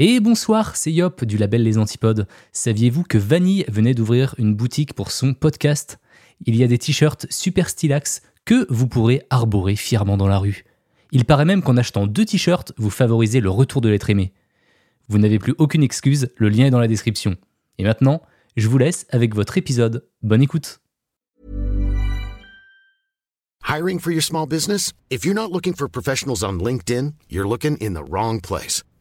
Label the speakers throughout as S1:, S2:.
S1: Et bonsoir, c'est Yop du label Les Antipodes. Saviez-vous que Vanille venait d'ouvrir une boutique pour son podcast? Il y a des t-shirts super stylax que vous pourrez arborer fièrement dans la rue. Il paraît même qu'en achetant deux t-shirts, vous favorisez le retour de l'être aimé. Vous n'avez plus aucune excuse, le lien est dans la description. Et maintenant, je vous laisse avec votre épisode. Bonne écoute.
S2: Hiring for your small business? If you're not looking for professionals on LinkedIn, you're looking in the wrong place.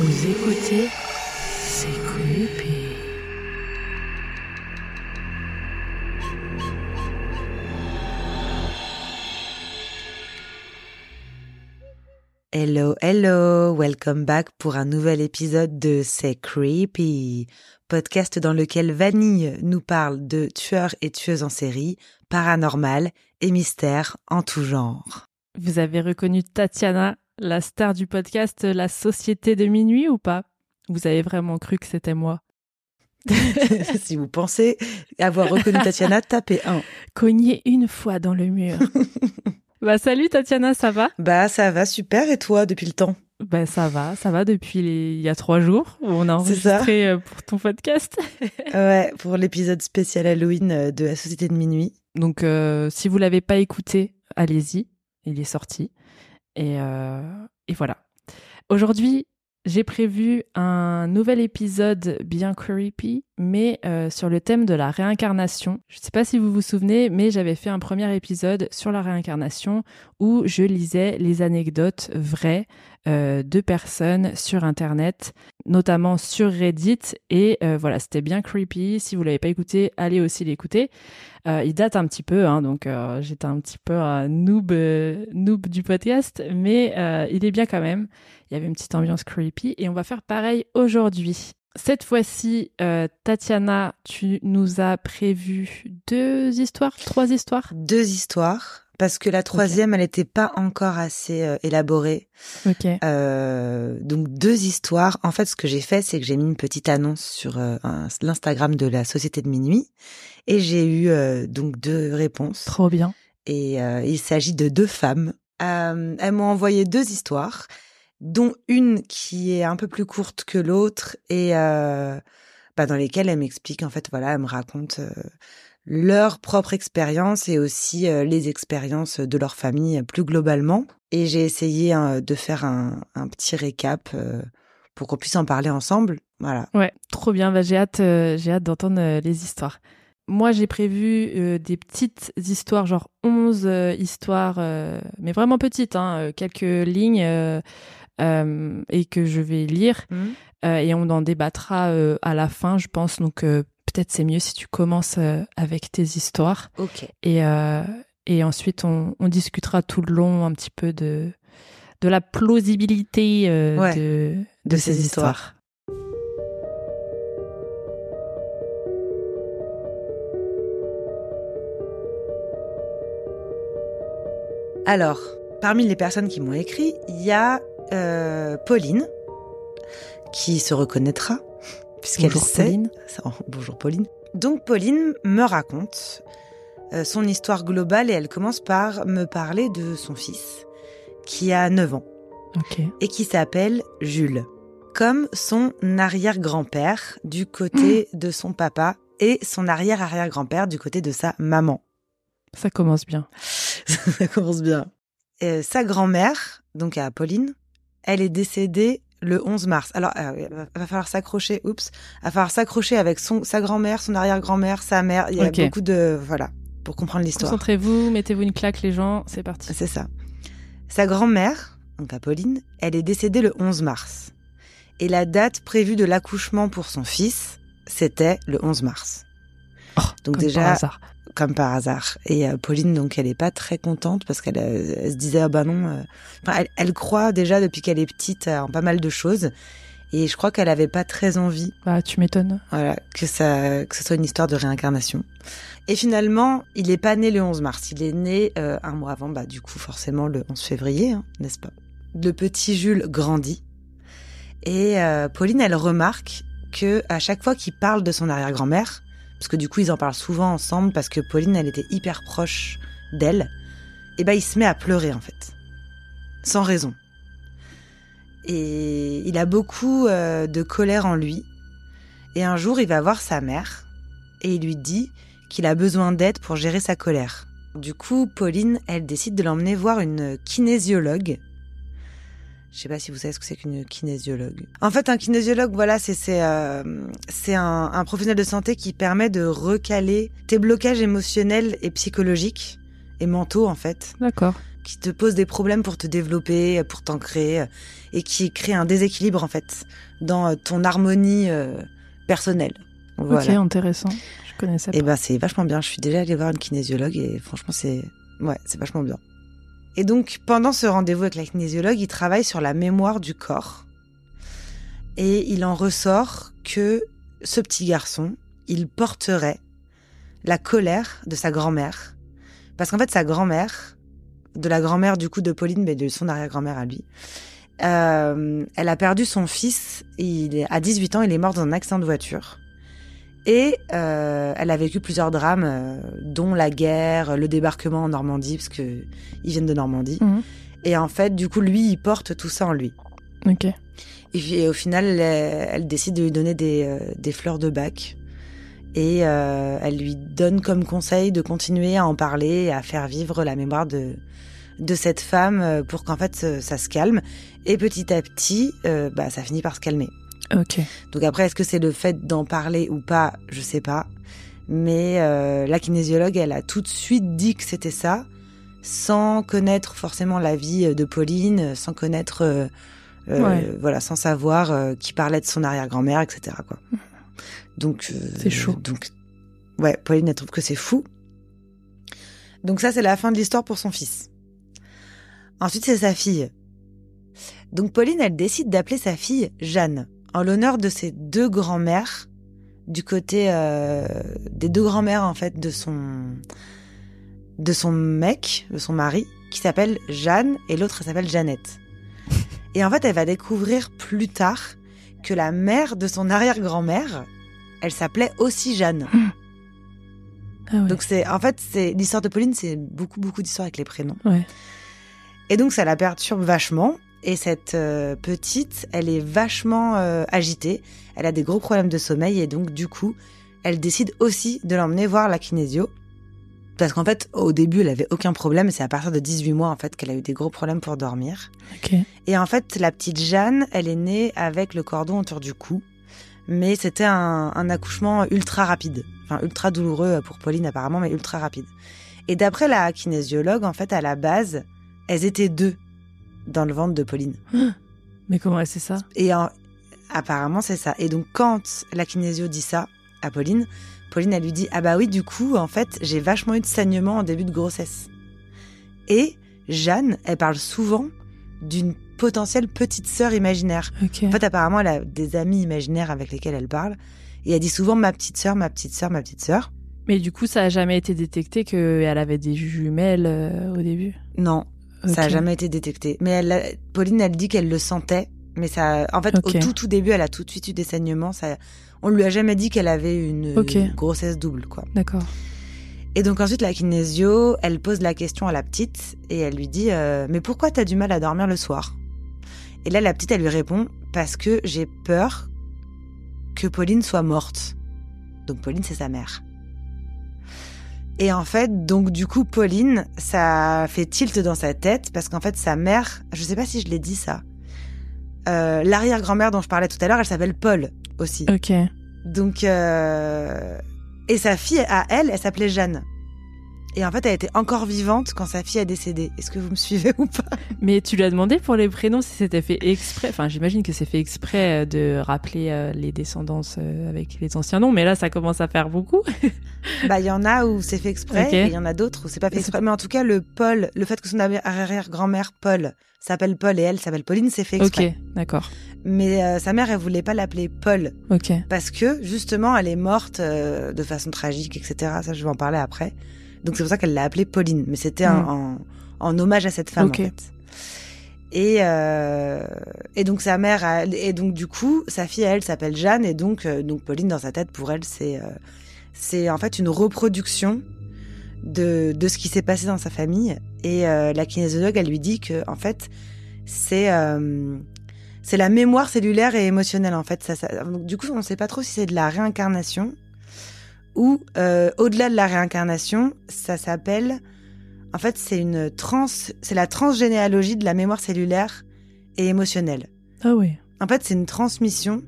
S3: Vous écoutez C'est creepy.
S4: Hello, hello, welcome back pour un nouvel épisode de C'est Creepy, podcast dans lequel Vanille nous parle de tueurs et tueuses en série, paranormal et mystères en tout genre.
S5: Vous avez reconnu Tatiana, la star du podcast La Société de Minuit ou pas? Vous avez vraiment cru que c'était moi
S4: si vous pensez avoir reconnu Tatiana, tapez 1.
S5: Cognez une fois dans le mur. bah salut Tatiana, ça va?
S4: Bah ça va super et toi depuis le temps?
S5: Bah ça va, ça va depuis les... il y a trois jours où on a enregistré euh, pour ton podcast.
S4: Ouais, pour l'épisode spécial Halloween euh, de la Société de Minuit.
S5: Donc euh, si vous l'avez pas écouté, allez-y, il est sorti. Et, euh, et voilà. Aujourd'hui, j'ai prévu un nouvel épisode bien creepy, mais euh, sur le thème de la réincarnation. Je ne sais pas si vous vous souvenez, mais j'avais fait un premier épisode sur la réincarnation où je lisais les anecdotes vraies euh, de personnes sur Internet, notamment sur Reddit. Et euh, voilà, c'était bien creepy. Si vous l'avez pas écouté, allez aussi l'écouter. Euh, il date un petit peu, hein, donc euh, j'étais un petit peu un noob, du podcast, mais il est bien quand même. Il y avait une petite ambiance creepy et on va faire pareil aujourd'hui. Cette fois-ci, Tatiana, tu nous as prévu deux histoires, trois histoires?
S4: Deux histoires, parce que la troisième, elle n'était pas encore assez euh, élaborée.
S5: Ok.
S4: Euh, donc deux histoires. En fait, ce que j'ai fait, c'est que j'ai mis une petite annonce sur euh, l'Instagram de la Société de Minuit et j'ai eu euh, donc deux réponses.
S5: Trop bien.
S4: Et euh, il s'agit de deux femmes. Elles m'ont envoyé deux histoires, dont une qui est un peu plus courte que l'autre et euh, bah, dans lesquelles elles m'expliquent en fait, voilà, elles me racontent euh, leur propre expérience et aussi euh, les expériences de leur famille euh, plus globalement. Et j'ai essayé hein, de faire un, un petit récap euh, pour qu'on puisse en parler ensemble. Voilà.
S5: Ouais, trop bien. Bah, j'ai hâte, euh, j'ai hâte d'entendre euh, les histoires. Moi, j'ai prévu euh, des petites histoires, genre 11 euh, histoires, mais vraiment petites, hein, quelques lignes, et que je vais lire. Euh, et on en débattra à la fin, je pense. Donc, peut-être c'est mieux si tu commences euh, avec tes histoires.
S4: Ok.
S5: Et, euh, et ensuite, on, on discutera tout le long un petit peu de, de la plausibilité euh,
S4: Ouais,
S5: de, de, ces, histoires.
S4: Alors, parmi les personnes qui m'ont écrit, il y a euh, Pauline, qui se reconnaîtra, puisqu'elle sait.
S5: Pauline.
S4: Oh, bonjour Pauline. Donc Pauline me raconte euh, son histoire globale et elle commence par me parler de son fils, qui a 9 ans, et qui s'appelle Jules, comme son arrière-grand-père du côté de son papa et son arrière-arrière-grand-père du côté de sa maman.
S5: Ça commence bien.
S4: Ça commence bien. Euh, sa grand-mère, donc à Pauline, elle est décédée le 11 mars. Alors, euh, il va- falloir s'accrocher, oups, il va falloir s'accrocher avec son, sa grand-mère, son arrière-grand-mère, sa mère. Il y a beaucoup de, voilà, pour comprendre l'histoire.
S5: Concentrez-vous, mettez-vous une claque, les gens, c'est parti.
S4: C'est ça. Sa grand-mère, donc à Pauline, elle est décédée le 11 mars. Et la date prévue de l'accouchement pour son fils, c'était le 11 mars.
S5: Oh,
S4: Donc déjà. Comme par hasard. Et euh, Pauline, donc, elle est pas très contente parce qu'elle euh, se disait, ah bah non. euh, enfin, elle, elle croit déjà depuis qu'elle est petite en pas mal de choses. Et je crois qu'elle avait pas très envie,
S5: Bah, tu m'étonnes.
S4: voilà, que ça, que ce soit une histoire de réincarnation. Et finalement, il est pas né le 11 mars. Il est né euh, un mois avant, bah, du coup, forcément, le 11 février, hein, n'est-ce pas? Le petit Jules grandit. Et euh, Pauline, elle remarque que à chaque fois qu'il parle de son arrière-grand-mère, parce que du coup ils en parlent souvent ensemble parce que Pauline elle était hyper proche d'elle, et ben il se met à pleurer en fait, sans raison. Et il a beaucoup euh, de colère en lui. Et un jour il va voir sa mère et il lui dit qu'il a besoin d'aide pour gérer sa colère. Du coup Pauline elle décide de l'emmener voir une kinésiologue je sais pas si vous savez ce que c'est qu'une kinésiologue. En fait, un kinésiologue, voilà, c'est c'est euh, un, un professionnel de santé qui permet de recaler tes blocages émotionnels et psychologiques et mentaux en fait,
S5: D'accord.
S4: qui te posent des problèmes pour te développer, pour t'ancrer et qui crée un déséquilibre en fait dans euh, ton harmonie euh, personnelle. Voilà.
S5: Ok, intéressant. Je connaissais pas.
S4: Et ben c'est vachement bien. Je suis déjà allée voir une kinésiologue et franchement c'est ouais c'est vachement bien. Et donc pendant ce rendez-vous avec la kinésiologue, il travaille sur la mémoire du corps et il en ressort que ce petit garçon, il porterait la colère de sa grand-mère parce qu'en fait sa grand-mère, de la grand-mère du coup de Pauline mais de son arrière-grand-mère à lui, euh, elle a perdu son fils. Il à 18 ans, il est mort dans un accident de voiture. Et euh, elle a vécu plusieurs drames, euh, dont la guerre, le débarquement en Normandie, parce que ils viennent de Normandie.
S5: Mhm.
S4: Et en fait, du coup, lui, il porte tout ça en lui.
S5: Ok.
S4: Et, au final, elle, elle décide de lui donner des, euh, des fleurs de bac. Et elle lui donne comme conseil de continuer à en parler et à faire vivre la mémoire de, de cette femme pour qu'en fait, ça, se calme. Et petit à petit, bah, ça finit par se calmer.
S5: Ok.
S4: Donc après, est-ce que c'est le fait d'en parler ou pas? Je sais pas. Mais euh, la kinésiologue, elle a tout de suite dit que c'était ça, sans connaître forcément la vie de Pauline, sans connaître, euh, euh, voilà, sans savoir euh, qui parlait de son arrière-grand-mère, etc. Quoi. Donc euh,
S5: C'est chaud.
S4: Donc ouais, Pauline elle trouve que c'est fou. Donc ça c'est la fin de l'histoire pour son fils. Ensuite c'est sa fille. Donc Pauline elle décide d'appeler sa fille Jeanne en l'honneur de ses deux grands-mères du côté euh, des deux grands-mères en fait de son de son mec, de son mari qui s'appelle Jeanne et l'autre elle s'appelle Jeannette. Et en fait, elle va découvrir plus tard que la mère de son arrière-grand-mère, elle s'appelait aussi Jeanne.
S5: Ah ouais.
S4: Donc c'est en fait c'est l'histoire de Pauline, c'est beaucoup beaucoup d'histoires avec les prénoms.
S5: Ouais.
S4: Et donc ça la perturbe vachement. Et cette euh, petite, elle est vachement euh, agitée. Elle a des gros problèmes de sommeil et donc du coup, elle décide aussi de l'emmener voir la kinésio. Parce qu'en fait, au début, elle avait aucun problème. C'est à partir de 18 mois en fait qu'elle a eu des gros problèmes pour dormir. Et en fait, la petite Jeanne, elle est née avec le cordon autour du cou. Mais c'était un, un accouchement ultra rapide. Enfin, ultra douloureux pour Pauline apparemment, mais ultra rapide. Et d'après la kinésiologue, en fait, à la base, elles étaient deux dans le ventre de Pauline.
S5: Mais comment c'est ça?
S4: Et en- apparemment, c'est ça. Et donc, quand la kinésio dit ça à Pauline, Pauline, elle lui dit Ah bah oui, du coup, en fait, j'ai vachement eu de saignement en début de grossesse. Et Jeanne, elle parle souvent d'une potentielle petite sœur imaginaire. En fait, apparemment, elle a des amis imaginaires avec lesquels elle parle. Et elle dit souvent ma petite sœur, ma petite sœur, ma petite sœur.
S5: Mais du coup, ça a jamais été détecté qu'elle avait des jumelles euh, au début?
S4: Non, ça a
S5: Ok.
S4: jamais été détecté. Mais elle, Pauline, elle dit qu'elle le sentait. Mais ça, en fait, au tout, tout début, elle a tout de suite eu des saignements. Ça, on lui a jamais dit qu'elle avait une grossesse double, quoi.
S5: D'accord.
S4: Et donc ensuite, la kinésio, elle pose la question à la petite et elle lui dit euh, Mais pourquoi t'as du mal à dormir le soir? Et là, la petite, elle lui répond Parce que j'ai peur que Pauline soit morte. Donc Pauline, c'est sa mère. Et en fait, donc du coup, Pauline, ça fait tilt dans sa tête parce qu'en fait, sa mère, je sais pas si je l'ai dit ça, euh, l'arrière-grand-mère dont je parlais tout à l'heure, elle s'appelle Paul aussi.
S5: Ok.
S4: Donc, euh... et sa fille, à elle, elle s'appelait Jeanne. Et en fait, elle était encore vivante quand sa fille a décédé. Est-ce que vous me suivez ou pas?
S5: Mais tu lui as demandé pour les prénoms si c'était fait exprès. Enfin, j'imagine que c'est fait exprès euh, de rappeler euh, les descendances euh, avec les anciens noms. Mais là, ça commence à faire beaucoup.
S4: Bah, il y en a où c'est fait exprès et il y en a d'autres où c'est pas fait exprès. Mais en tout cas, le Paul, le fait que son arrière-grand-mère Paul s'appelle Paul et elle s'appelle Pauline, c'est fait exprès.
S5: ok, d'accord.
S4: Mais euh, sa mère, elle voulait pas l'appeler Paul
S5: Ok.
S4: parce que justement, elle est morte euh, de façon tragique, etc. Ça, je vais en parler après. Donc c'est pour ça qu'elle l'a appelée Pauline. Mais c'était
S5: Mm.
S4: en, en hommage à cette femme en fait. Et, euh, et donc sa mère, a- et donc du coup, sa fille, elle, s'appelle Jeanne, et donc, euh, donc Pauline, dans sa tête, pour elle, c'est, euh, c'est en fait une reproduction de, de ce qui s'est passé dans sa famille. Et la kinésiologue, elle lui dit que, en fait, c'est, c'est la mémoire cellulaire et émotionnelle, en fait. Ça, ça- donc, du coup, on ne sait pas trop si c'est de la réincarnation ou, euh, au-delà de la réincarnation, ça s'appelle, en fait, c'est une trans, c'est la transgénéalogie de la mémoire cellulaire et émotionnelle.
S5: Ah oui.
S4: En fait, c'est une transmission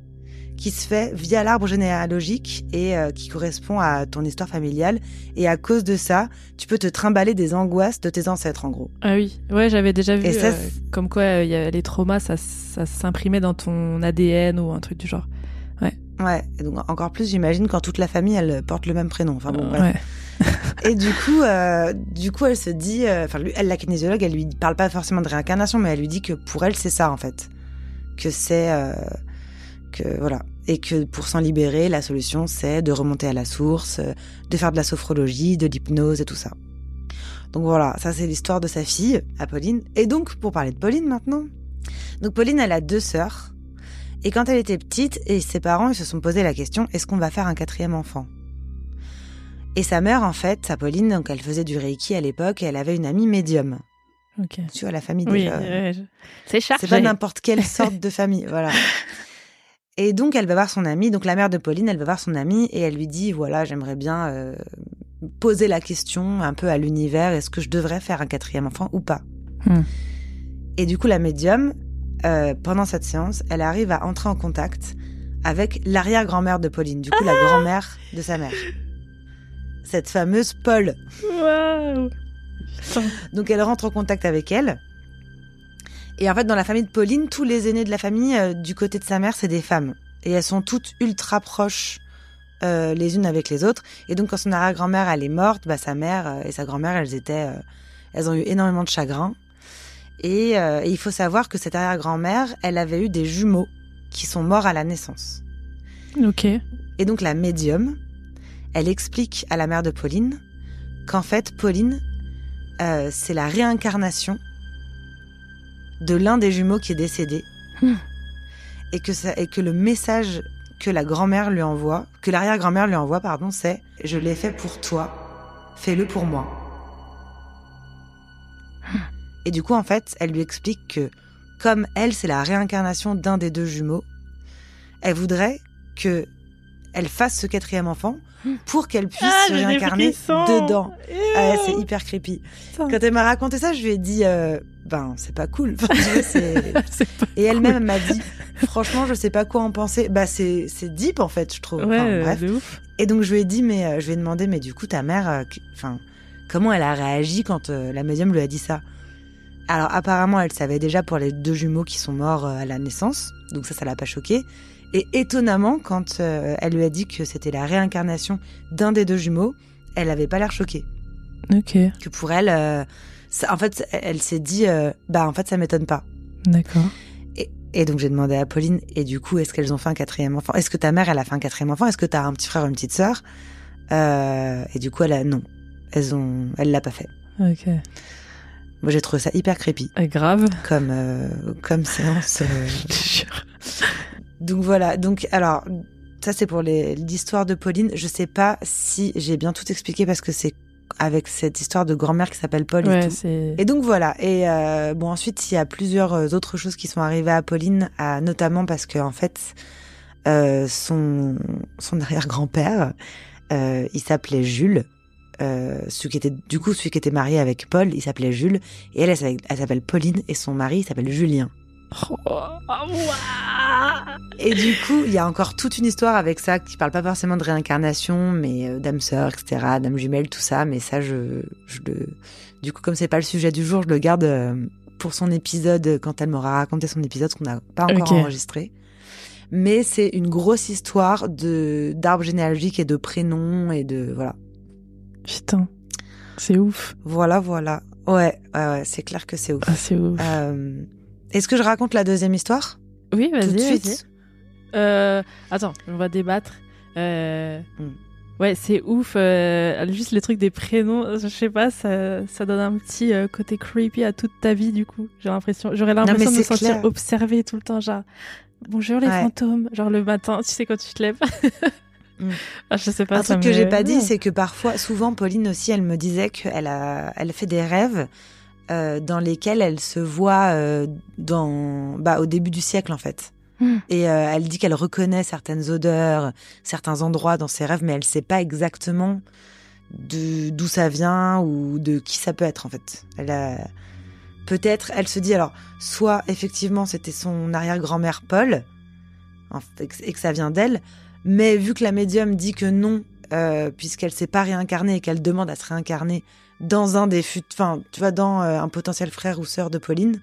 S4: qui se fait via l'arbre généalogique et euh, qui correspond à ton histoire familiale. Et à cause de ça, tu peux te trimballer des angoisses de tes ancêtres, en gros.
S5: Ah oui. Ouais, j'avais déjà vu
S4: Et ça,
S5: euh, comme quoi euh, il y a les traumas, ça, ça s'imprimait dans ton ADN ou un truc du genre.
S4: Ouais. Et donc encore plus, j'imagine, quand toute la famille, elle porte le même prénom. Enfin bon,
S5: ouais.
S4: Et du coup, euh, du coup, elle se dit, euh, enfin, elle, la kinésiologue, elle lui parle pas forcément de réincarnation, mais elle lui dit que pour elle, c'est ça en fait, que c'est, euh, que voilà, et que pour s'en libérer, la solution, c'est de remonter à la source, euh, de faire de la sophrologie, de l'hypnose et tout ça. Donc voilà, ça c'est l'histoire de sa fille, Apolline. Et donc, pour parler de Pauline maintenant, donc Pauline, elle a deux sœurs. Et quand elle était petite, et ses parents, ils se sont posé la question, est-ce qu'on va faire un quatrième enfant? Et sa mère, en fait, sa Pauline, donc elle faisait du Reiki à l'époque et elle avait une amie médium.
S5: Ok.
S4: Tu vois, la famille
S5: Oui,
S4: déjà.
S5: ouais, je- c'est chargé.
S4: C'est pas n'importe quelle sorte de famille, voilà. Et donc, elle va voir son amie, donc la mère de Pauline, elle va voir son amie et elle lui dit, voilà, j'aimerais bien euh, poser la question un peu à l'univers, est-ce que je devrais faire un quatrième enfant ou pas?
S5: Hmm.
S4: Et du coup, la médium, euh, pendant cette séance, elle arrive à entrer en contact avec l'arrière-grand-mère de Pauline, du coup, la grand-mère de sa mère. Cette fameuse Paul.
S5: Putain.
S4: Donc elle rentre en contact avec elle. Et en fait, dans la famille de Pauline, tous les aînés de la famille, euh, du côté de sa mère, c'est des femmes. Et elles sont toutes ultra proches euh, les unes avec les autres. Et donc quand son arrière-grand-mère, elle est morte, bah, sa mère et sa grand-mère, elles étaient... euh, elles ont eu énormément de chagrin. Et, euh, et il faut savoir que cette arrière-grand-mère, elle avait eu des jumeaux qui sont morts à la naissance.
S5: Ok.
S4: Et donc la médium, elle explique à la mère de Pauline qu'en fait, Pauline, euh, c'est la réincarnation de l'un des jumeaux qui est décédé.
S5: Hmm.
S4: Et, que ça, et que le message que la grand-mère lui envoie, que l'arrière-grand-mère lui envoie, pardon, c'est « Je l'ai fait pour toi, fais-le pour moi ». Et du coup, en fait, elle lui explique que comme elle, c'est la réincarnation d'un des deux jumeaux, elle voudrait que elle fasse ce quatrième enfant pour qu'elle puisse
S5: Ah,
S4: se réincarner dedans. Ah, c'est hyper creepy.
S5: Putain.
S4: Quand elle m'a raconté ça, je lui ai dit, euh, ben, c'est pas cool. Enfin,
S5: pas
S4: Et elle-même elle m'a dit, franchement, je sais pas quoi en penser. Bah, c'est, c'est deep, en fait, je trouve.
S5: Ouais,
S4: Enfin, bref.
S5: ouf.
S4: Et donc, je lui ai dit, mais, euh, je lui ai demandé, mais du coup, ta mère, euh, enfin, comment elle a réagi quand euh, la médium lui a dit ça? Alors, apparemment, elle savait déjà pour les deux jumeaux qui sont morts euh, à la naissance. Donc, ça, ça l'a pas choqué. Et étonnamment, quand euh, elle lui a dit que c'était la réincarnation d'un des deux jumeaux, elle avait pas l'air choquée
S5: Ok.
S4: que pour elle, euh, ça- en fait, elle s'est dit, euh, bah en fait, ça m'étonne pas.
S5: D'accord.
S4: Et, et donc j'ai demandé à Pauline, et du coup, est-ce qu'elles ont fait un quatrième enfant? Est-ce que ta mère, elle a fait un quatrième enfant? Est-ce que t'as un petit frère ou une petite sœur? Et du coup, elle a non, elles ont, elle l'a pas fait.
S5: Ok.
S4: Moi, j'ai trouvé ça hyper creepy
S5: Ah, grave.
S4: comme euh, comme séance. euh.
S5: Je te jure.
S4: Donc voilà. Donc alors. Ça c'est pour l'histoire de Pauline. Je sais pas si j'ai bien tout expliqué parce que c'est avec cette histoire de grand-mère qui s'appelle Paul et
S5: Ouais,
S4: tout.
S5: c'est.
S4: Et donc voilà. Et euh, bon ensuite il y a plusieurs euh, autres choses qui sont arrivées à Pauline, à, notamment parce que en fait euh, son son arrière-grand-père, euh, il s'appelait Jules. Euh, celui qui était du coup celui qui était marié avec Paul, il s'appelait Jules. Et elle, elle, s'appelle- elle s'appelle Pauline et son mari il s'appelle Julien.
S5: Oh.
S4: Et du coup, il y a encore toute une histoire avec ça qui parle pas forcément de réincarnation, mais euh, d'âme sœur, etc., d'âme jumelle, tout ça. Mais ça, je, je le. Du coup, comme c'est pas le sujet du jour, je le garde euh, pour son épisode quand elle m'aura raconté son épisode, qu'on n'a pas encore enregistré. Mais c'est une grosse histoire de d'arbre généalogique et de prénoms et de voilà,
S5: Putain, c'est ouf.
S4: voilà, voilà. Ouais, ouais, ouais, c'est clair que c'est ouf.
S5: Ah, c'est ouf.
S4: Euh, Est-ce que je raconte la deuxième histoire?
S5: Oui,
S4: tout
S5: vas-y.
S4: de
S5: vas-y.
S4: suite?
S5: Euh, attends, on va débattre. Euh,
S4: Hmm.
S5: Ouais, c'est ouf. euh, juste le truc des prénoms, je sais pas, ça, ça donne un petit euh, côté creepy à toute ta vie, du coup. J'ai l'impression, j'aurais l'impression de me sentir
S4: clair.
S5: observée tout le temps, genre. Bonjour les
S4: Ouais.
S5: fantômes, genre le matin, tu sais quand tu te lèves.
S4: Hmm.
S5: Ah, je sais pas.
S4: Un truc que j'ai pas dit, c'est que parfois, souvent, Pauline aussi, elle me disait qu'elle a, elle fait des rêves euh, dans lesquels elle se voit euh, dans, bah, au début du siècle en fait.
S5: Hmm.
S4: Et euh, elle dit qu'elle reconnaît certaines odeurs, certains endroits dans ses rêves, mais elle sait pas exactement de d'où ça vient ou de qui ça peut être en fait. Elle a peut-être, elle se dit alors, soit effectivement c'était son arrière-grand-mère Paul, et que ça vient d'elle, mais vu que la médium dit que non, euh, puisqu'elle s'est pas réincarnée et qu'elle demande à se réincarner dans un des fut, enfin, tu vois, dans euh, un potentiel frère ou sœur de Pauline,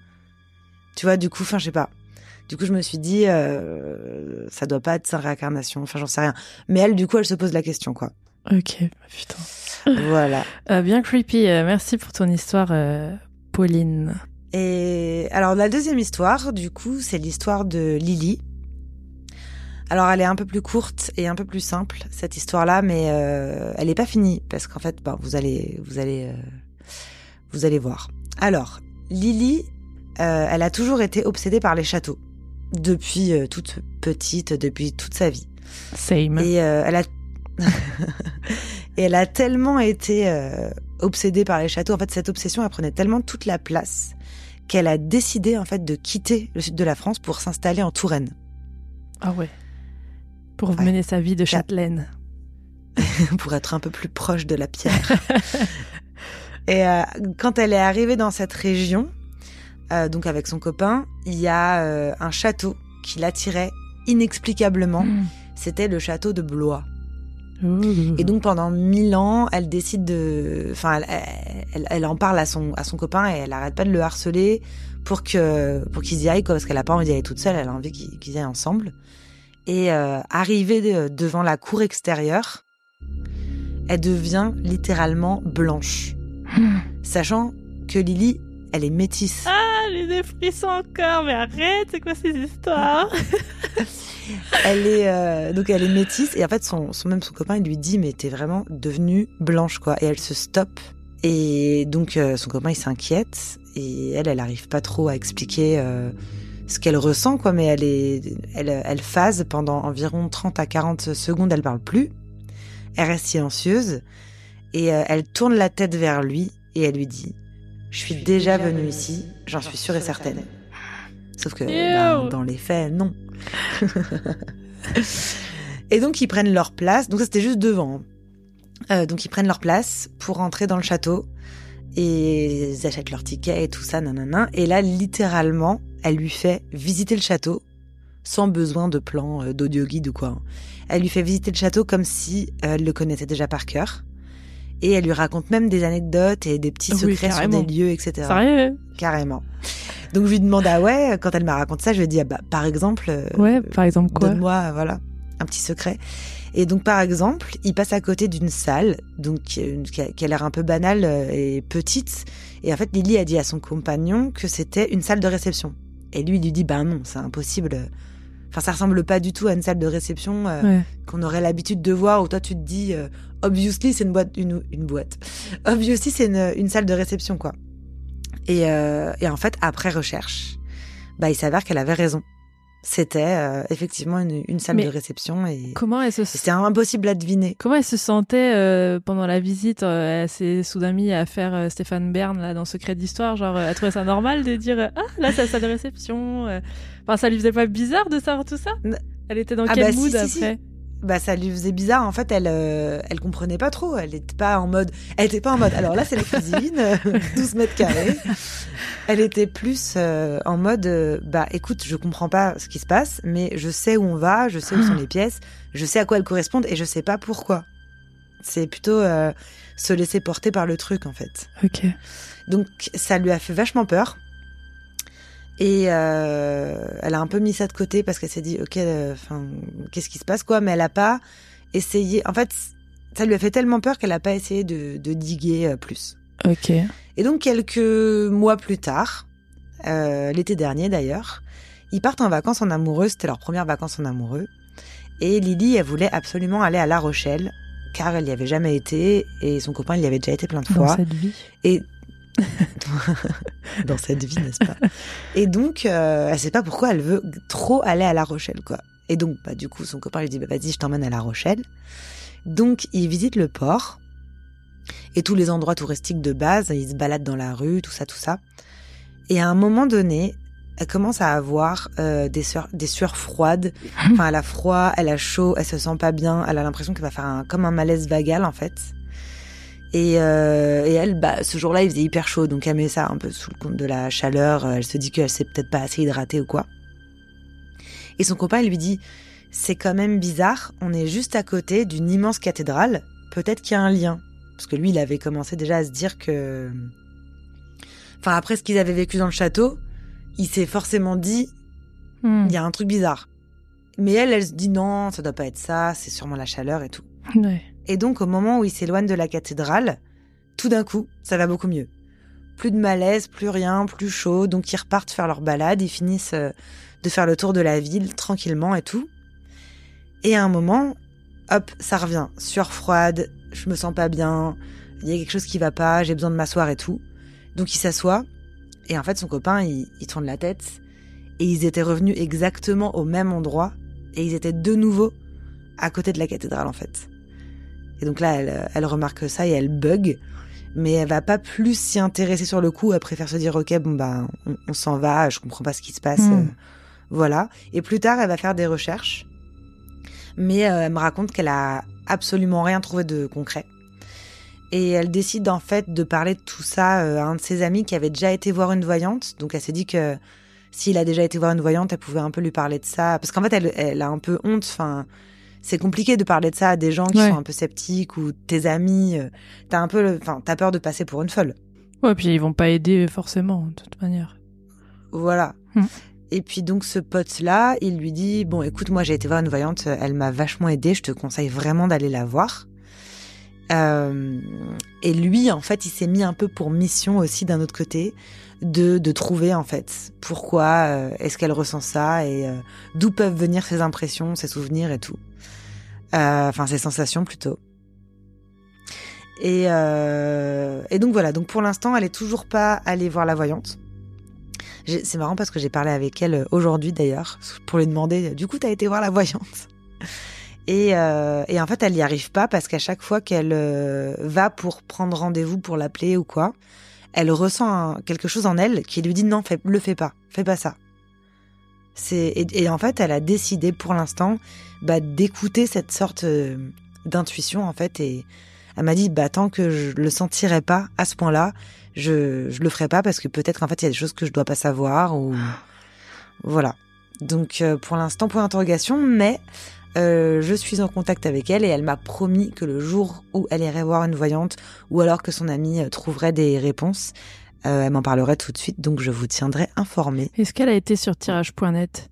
S4: tu vois, du coup, enfin, je sais pas. Du coup, je me suis dit, euh, ça doit pas être sa réincarnation, enfin, j'en sais rien. Mais elle, du coup, elle se pose la question, quoi.
S5: Ok, putain.
S4: voilà.
S5: Euh, bien creepy. euh, merci pour ton histoire, Pauline.
S4: Et alors la deuxième histoire, du coup, c'est l'histoire de Lily. Alors elle est un peu plus courte et un peu plus simple cette histoire-là, mais euh, elle n'est pas finie parce qu'en fait, bah, vous allez, vous allez, euh, vous allez voir. Alors Lily, euh, elle a toujours été obsédée par les châteaux depuis euh, toute petite, depuis toute sa vie.
S5: Same.
S4: Et euh, elle a et elle a tellement été euh, obsédée par les châteaux. En fait, cette obsession, elle prenait tellement toute la place qu'elle a décidé en fait de quitter le sud de la France pour s'installer en Touraine,
S5: Ah ouais. Pour
S4: Ouais.
S5: mener sa vie de châtelaine.
S4: pour être un peu plus proche de la pierre. et euh, quand elle est arrivée dans cette région, euh, donc avec son copain, il y a euh, un château qui l'attirait inexplicablement.
S5: Mm.
S4: C'était le château de Blois. Et donc pendant mille ans, elle décide de, enfin, elle, elle, elle en parle à son à son copain et elle arrête pas de le harceler pour que pour qu'ils y aillent quoi, parce qu'elle a pas envie d'y aller toute seule, elle a envie qu'ils qu'ils y aillent ensemble. Et euh, arrivée de- devant la cour extérieure, elle devient littéralement blanche,
S5: Mm.
S4: sachant que Lily, elle est métisse.
S5: Ah, j'ai des frissons encore, mais arrête, c'est quoi ces histoires?
S4: Elle est euh, donc elle est métisse et en fait son, son même son copain il lui dit mais t'es vraiment devenue blanche quoi et elle se stoppe et donc euh, son copain il s'inquiète et elle elle arrive pas trop à expliquer euh, ce qu'elle ressent quoi mais elle est elle elle phase pendant environ 30 à 40 secondes elle parle plus elle reste silencieuse et euh, elle tourne la tête vers lui et elle lui dit je suis déjà venue ici j'en suis sûre et certaine sauf que ben, dans les faits non et donc ils prennent leur place. Donc ça c'était juste devant. hein. Euh, donc ils prennent leur place pour entrer dans le château et ils achètent leur ticket et tout ça, nanana. Et là littéralement, elle lui fait visiter le château sans besoin de plan, euh, d'audio guide ou quoi. hein. Elle lui fait visiter le château comme si euh, elle le connaissait déjà par cœur. Et elle lui raconte même des anecdotes et des petits
S5: Oui,
S4: secrets sur des lieux, etc.
S5: Sérieux
S4: Carrément. Donc je lui demande ah ouais, quand elle m'a raconté ça, je lui ai dit ah bah par exemple, euh,
S5: Ouais, par exemple quoi?
S4: Donne-moi, voilà, un petit secret. Et donc, par exemple, il passe à côté d'une salle, donc qui, a, qui a l'air un peu banale et petite. Et en fait, Lily a dit à son compagnon que c'était une salle de réception. Et lui, il lui dit, ben non, c'est impossible. Enfin, ça ressemble pas du tout à une salle de réception euh,
S5: Ouais.
S4: qu'on aurait l'habitude de voir, où toi, tu te dis, euh, obviously, c'est une boîte, une, une boîte. Obviously, c'est une, une salle de réception, quoi. Et, euh, et en fait, après recherche, bah, il s'avère qu'elle avait raison. C'était euh, effectivement une, une salle
S5: Mais
S4: de réception et,
S5: Comment elle se
S4: c'était impossible à deviner.
S5: Comment elle se sentait euh, pendant la visite euh, Elle s'est soudain mise à faire euh, Stéphane Bern là, dans Secret d'Histoire. Genre, elle trouvait ça normal de dire Ah, là, c'est la salle de réception. Enfin, ça lui faisait pas bizarre de savoir tout ça? Elle était dans
S4: Ah
S5: quel
S4: bah,
S5: mood
S4: si, si.
S5: après?
S4: Bah ça lui faisait bizarre. En fait, elle, euh, elle comprenait pas trop. Elle était pas en mode, elle était pas en mode. Alors là, c'est la cuisine, euh, 12 mètres carrés. Elle était plus euh, en mode, euh, bah écoute, je comprends pas ce qui se passe, mais je sais où on va, je sais où sont les pièces, je sais à quoi elles correspondent et je sais pas pourquoi. C'est plutôt se laisser porter par le truc en fait.
S5: Ok.
S4: Donc ça lui a fait vachement peur. Et euh, elle a un peu mis ça de côté parce qu'elle s'est dit, ok, enfin, qu'est-ce qui se passe quoi? Mais elle a pas essayé. En fait, ça lui a fait tellement peur qu'elle a pas essayé de, de diguer euh, plus.
S5: Ok.
S4: Et donc quelques mois plus tard, euh, l'été dernier d'ailleurs, ils partent en vacances en amoureux. C'était leur première vacances en amoureux. Et Lily, elle voulait absolument aller à La Rochelle car elle y avait jamais été et son copain il y avait déjà été plein de
S5: Dans
S4: fois.
S5: cette vie.
S4: Et dans cette vie, n'est-ce pas? Et donc, euh, elle sait pas pourquoi elle veut trop aller à La Rochelle, quoi. Et donc, bah, du coup, son copain lui dit, bah, vas-y, je t'emmène à La Rochelle. Donc, ils visitent le port et tous les endroits touristiques de base. Ils se baladent dans la rue, tout ça, tout ça. Et à un moment donné, elle commence à avoir euh, des, sueurs, des sueurs froides. Enfin, elle a froid, elle a chaud, elle se sent pas bien. Elle a l'impression qu'elle va faire comme un malaise vagal, en fait. Et, euh, et elle, bah, ce jour-là, il faisait hyper chaud, donc elle met ça un peu sous le compte de la chaleur. Elle se dit qu'elle s'est peut-être pas assez hydratée ou quoi. Et son copain lui dit, c'est quand même bizarre, on est juste à côté d'une immense cathédrale, peut-être qu'il y a un lien. Parce que lui, il avait commencé déjà à se dire que... Enfin, après ce qu'ils avaient vécu dans le château, il s'est forcément dit,
S5: Hmm.
S4: il y a un truc bizarre. Mais elle, elle se dit non, ça doit pas être ça, c'est sûrement la chaleur et tout.
S5: Ouais.
S4: Et donc, au moment où ils s'éloignent de la cathédrale, tout d'un coup, ça va beaucoup mieux. Plus de malaise, plus rien, plus chaud. Donc, ils repartent faire leur balade. Ils finissent euh, de faire le tour de la ville tranquillement et tout. Et à un moment, hop, ça revient. Sueur froide, je me sens pas bien. Il y a quelque chose qui va pas, j'ai besoin de m'asseoir et tout. Donc, il s'assoit. Et en fait, son copain, il, il tourne la tête. Et ils étaient revenus exactement au même endroit. Et ils étaient de nouveau à côté de la cathédrale, en fait. Et donc là, elle, elle remarque ça et elle bug. Mais elle va pas plus s'y intéresser sur le coup. Elle préfère se dire, OK, bon, bah, on, on s'en va, je comprends pas ce qui se passe.
S5: Mm.
S4: euh, voilà. Et plus tard, elle va faire des recherches. Mais euh, elle me raconte qu'elle a absolument rien trouvé de concret. Et elle décide en fait de parler de tout ça euh, à un de ses amis qui avait déjà été voir une voyante. Donc elle s'est dit que s'il a déjà été voir une voyante, elle pouvait un peu lui parler de ça. Parce qu'en fait, elle, elle a un peu honte. Enfin, c'est compliqué de parler de ça à des gens qui
S5: Ouais.
S4: sont un peu sceptiques ou tes amis. euh, T'as un peu, enfin, t'as peur de passer pour une folle.
S5: Ouais, puis ils vont pas aider forcément, de toute manière.
S4: Voilà.
S5: Hmm.
S4: Et puis donc ce pote-là, il lui dit bon, écoute, moi j'ai été voir une voyante, elle m'a vachement aidé, je te conseille vraiment d'aller la voir. Euh, et lui, en fait, il s'est mis un peu pour mission aussi d'un autre côté de, de trouver en fait pourquoi euh, est-ce qu'elle ressent ça et euh, d'où peuvent venir ses impressions, ses souvenirs et tout. Euh, Enfin, ses sensations plutôt. Et, euh, et donc voilà, donc pour l'instant, elle est toujours pas allée voir la voyante. C'est marrant parce que j'ai parlé avec elle euh, aujourd'hui d'ailleurs pour lui demander du coup t'as été voir la voyante? Et, euh, et en fait elle n'y arrive pas parce qu'à chaque fois qu'elle va pour prendre rendez-vous pour l'appeler ou quoi elle ressent quelque chose en elle qui lui dit non fais, le fais pas fais pas ça et, et en fait elle a décidé pour l'instant bah, d'écouter cette sorte euh, d'intuition en fait et elle m'a dit bah tant que je le sentirai pas à ce point-là je je le ferai pas parce que peut-être qu'en fait il y a des choses que je dois pas savoir ou voilà. Donc euh, pour l'instant point d'interrogation, mais euh, je suis en contact avec elle et elle m'a promis que le jour où elle irait voir une voyante ou alors que son amie trouverait des réponses, euh, elle m'en parlerait tout de suite. Donc je vous tiendrai informé.
S5: Est-ce qu'elle a été sur tirage.net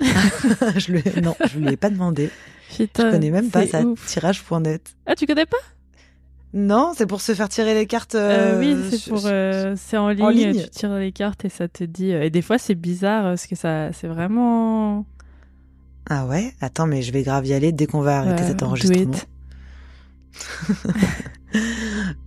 S4: je non, je lui ai pas demandé.
S5: Putain,
S4: Je connais même pas
S5: c'est
S4: ça. Tirage.net.
S5: Ah, tu connais pas?
S4: Non, c'est pour se faire tirer les cartes.
S5: Euh,
S4: euh,
S5: Oui, c'est
S4: sur-
S5: pour. euh, c'est en ligne,
S4: ligne.
S5: Tu tires les cartes et ça te dit. euh, Et des fois, c'est bizarre parce que ça, c'est vraiment.
S4: Ah ouais? Attends, mais je vais grave y aller dès qu'on va arrêter cet enregistrement.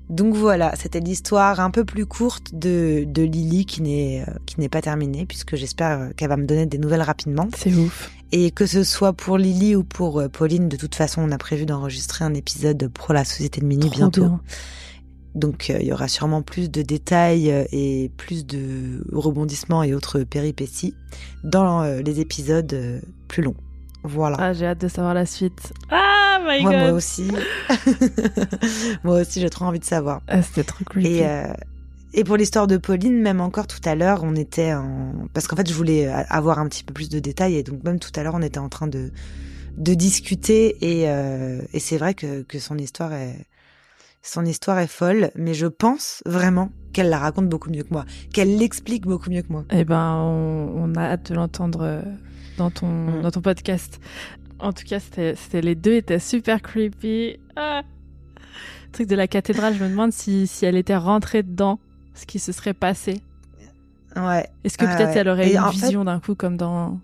S4: Donc voilà, c'était l'histoire un peu plus courte de, de Lily qui n'est euh, qui n'est pas terminée puisque j'espère euh, qu'elle va me donner des nouvelles rapidement.
S5: C'est ouf.
S4: Et que ce soit pour Lily ou pour euh, Pauline, de toute façon, on a prévu d'enregistrer un épisode pour la Société de Mini
S5: Trop
S4: bientôt.
S5: bien.
S4: Donc euh, il y aura sûrement plus de détails et plus de rebondissements et autres péripéties dans euh, les épisodes euh, plus longs. Voilà.
S5: Ah, j'ai hâte de savoir la suite. Ah, my
S4: Ouais,
S5: god.
S4: moi aussi. moi aussi, j'ai trop envie de savoir.
S5: Ah, c'était trop creepy.
S4: Et, euh, et pour l'histoire de Pauline, même encore tout à l'heure, on était en... Parce qu'en fait, je voulais a- avoir un petit peu plus de détails. Et donc, même tout à l'heure, on était en train de, de discuter. Et, euh, et c'est vrai que, que son histoire est... Son histoire est folle, mais je pense vraiment qu'elle la raconte beaucoup mieux que moi, qu'elle l'explique beaucoup mieux que moi.
S5: Eh ben, on, on a hâte de l'entendre euh, dans ton,
S4: Mm.
S5: dans ton podcast. En tout cas, c'était, les deux étaient super creepy. Ah. Le truc de la cathédrale, je me demande si, si elle était rentrée dedans, ce qui se serait passé.
S4: Ouais,
S5: Est-ce que peut-être
S4: ouais.
S5: elle aurait
S4: Et
S5: eu une
S4: fait-
S5: vision d'un coup comme dans,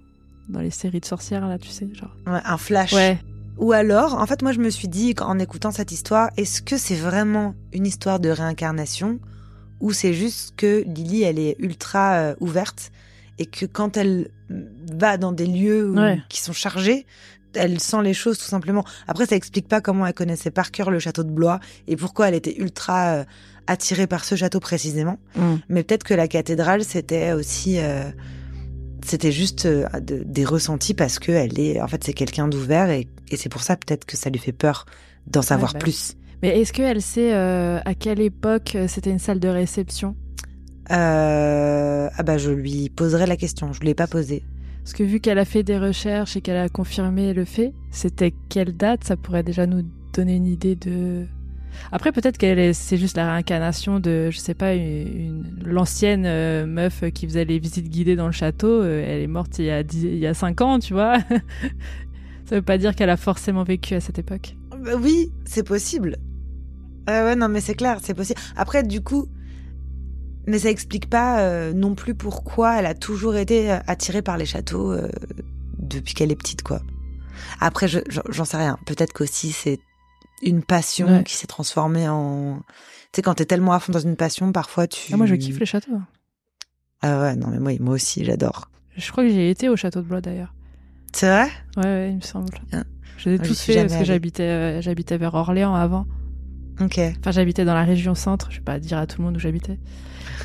S5: dans les séries de sorcières, là, tu sais, genre.
S4: ouais, un flash.
S5: Ouais,
S4: Ou alors, en fait, moi, je me suis dit, en écoutant cette histoire, est-ce que c'est vraiment une histoire de réincarnation ou c'est juste que Lily, elle est ultra euh, ouverte et que quand elle va dans des lieux
S5: Ouais.
S4: qui sont chargés, elle sent les choses tout simplement. Après, ça explique pas comment elle connaissait par cœur le château de Blois et pourquoi elle était ultra euh, attirée par ce château précisément.
S5: Mm.
S4: Mais peut-être que la cathédrale, c'était aussi, euh, c'était juste euh, de- des ressentis parce que elle est, en fait, c'est quelqu'un d'ouvert et, et c'est pour ça peut-être que ça lui fait peur d'en savoir
S5: bah
S4: plus.
S5: Mais est-ce qu'elle sait à quelle époque c'était une salle de réception?
S4: Euh, ah bah, je lui poserai la question. Je l'ai pas posée.
S5: Parce que vu qu'elle a fait des recherches et qu'elle a confirmé le fait, c'était quelle date? Ça pourrait déjà nous donner une idée de. Après, peut-être qu'elle est, c'est juste la réincarnation de, je sais pas, une, une- l'ancienne euh, meuf qui faisait les visites guidées dans le château. euh, elle est morte il y a il y a 5 ans, tu vois. Ça veut pas dire qu'elle a forcément vécu à cette époque.
S4: Bah oui, c'est possible. Ouais, non, mais c'est clair, c'est possible. Après, du coup, mais ça explique pas euh, non plus pourquoi elle a toujours été euh, attirée par les châteaux euh, depuis qu'elle est petite, quoi. Après, je- j'en j'en sais rien. Peut-être qu'aussi c'est une passion
S5: Ouais.
S4: qui s'est transformée en. Tu sais, quand t'es tellement à fond dans une passion, parfois tu.
S5: Ah, moi, je kiffe les châteaux.
S4: Ah ouais, non, mais moi, moi aussi, j'adore.
S5: Je crois que j'ai été au château de Blois d'ailleurs.
S4: C'est vrai?
S5: Ouais, ouais, il me semble.
S4: Ah.
S5: Je les ai
S4: Moi, j'y
S5: tous
S4: suis
S5: fait parce que j'habitais, euh, j'habitais vers Orléans avant.
S4: Ok.
S5: Enfin, j'habitais dans la région centre. Je vais pas dire à tout le monde où j'habitais.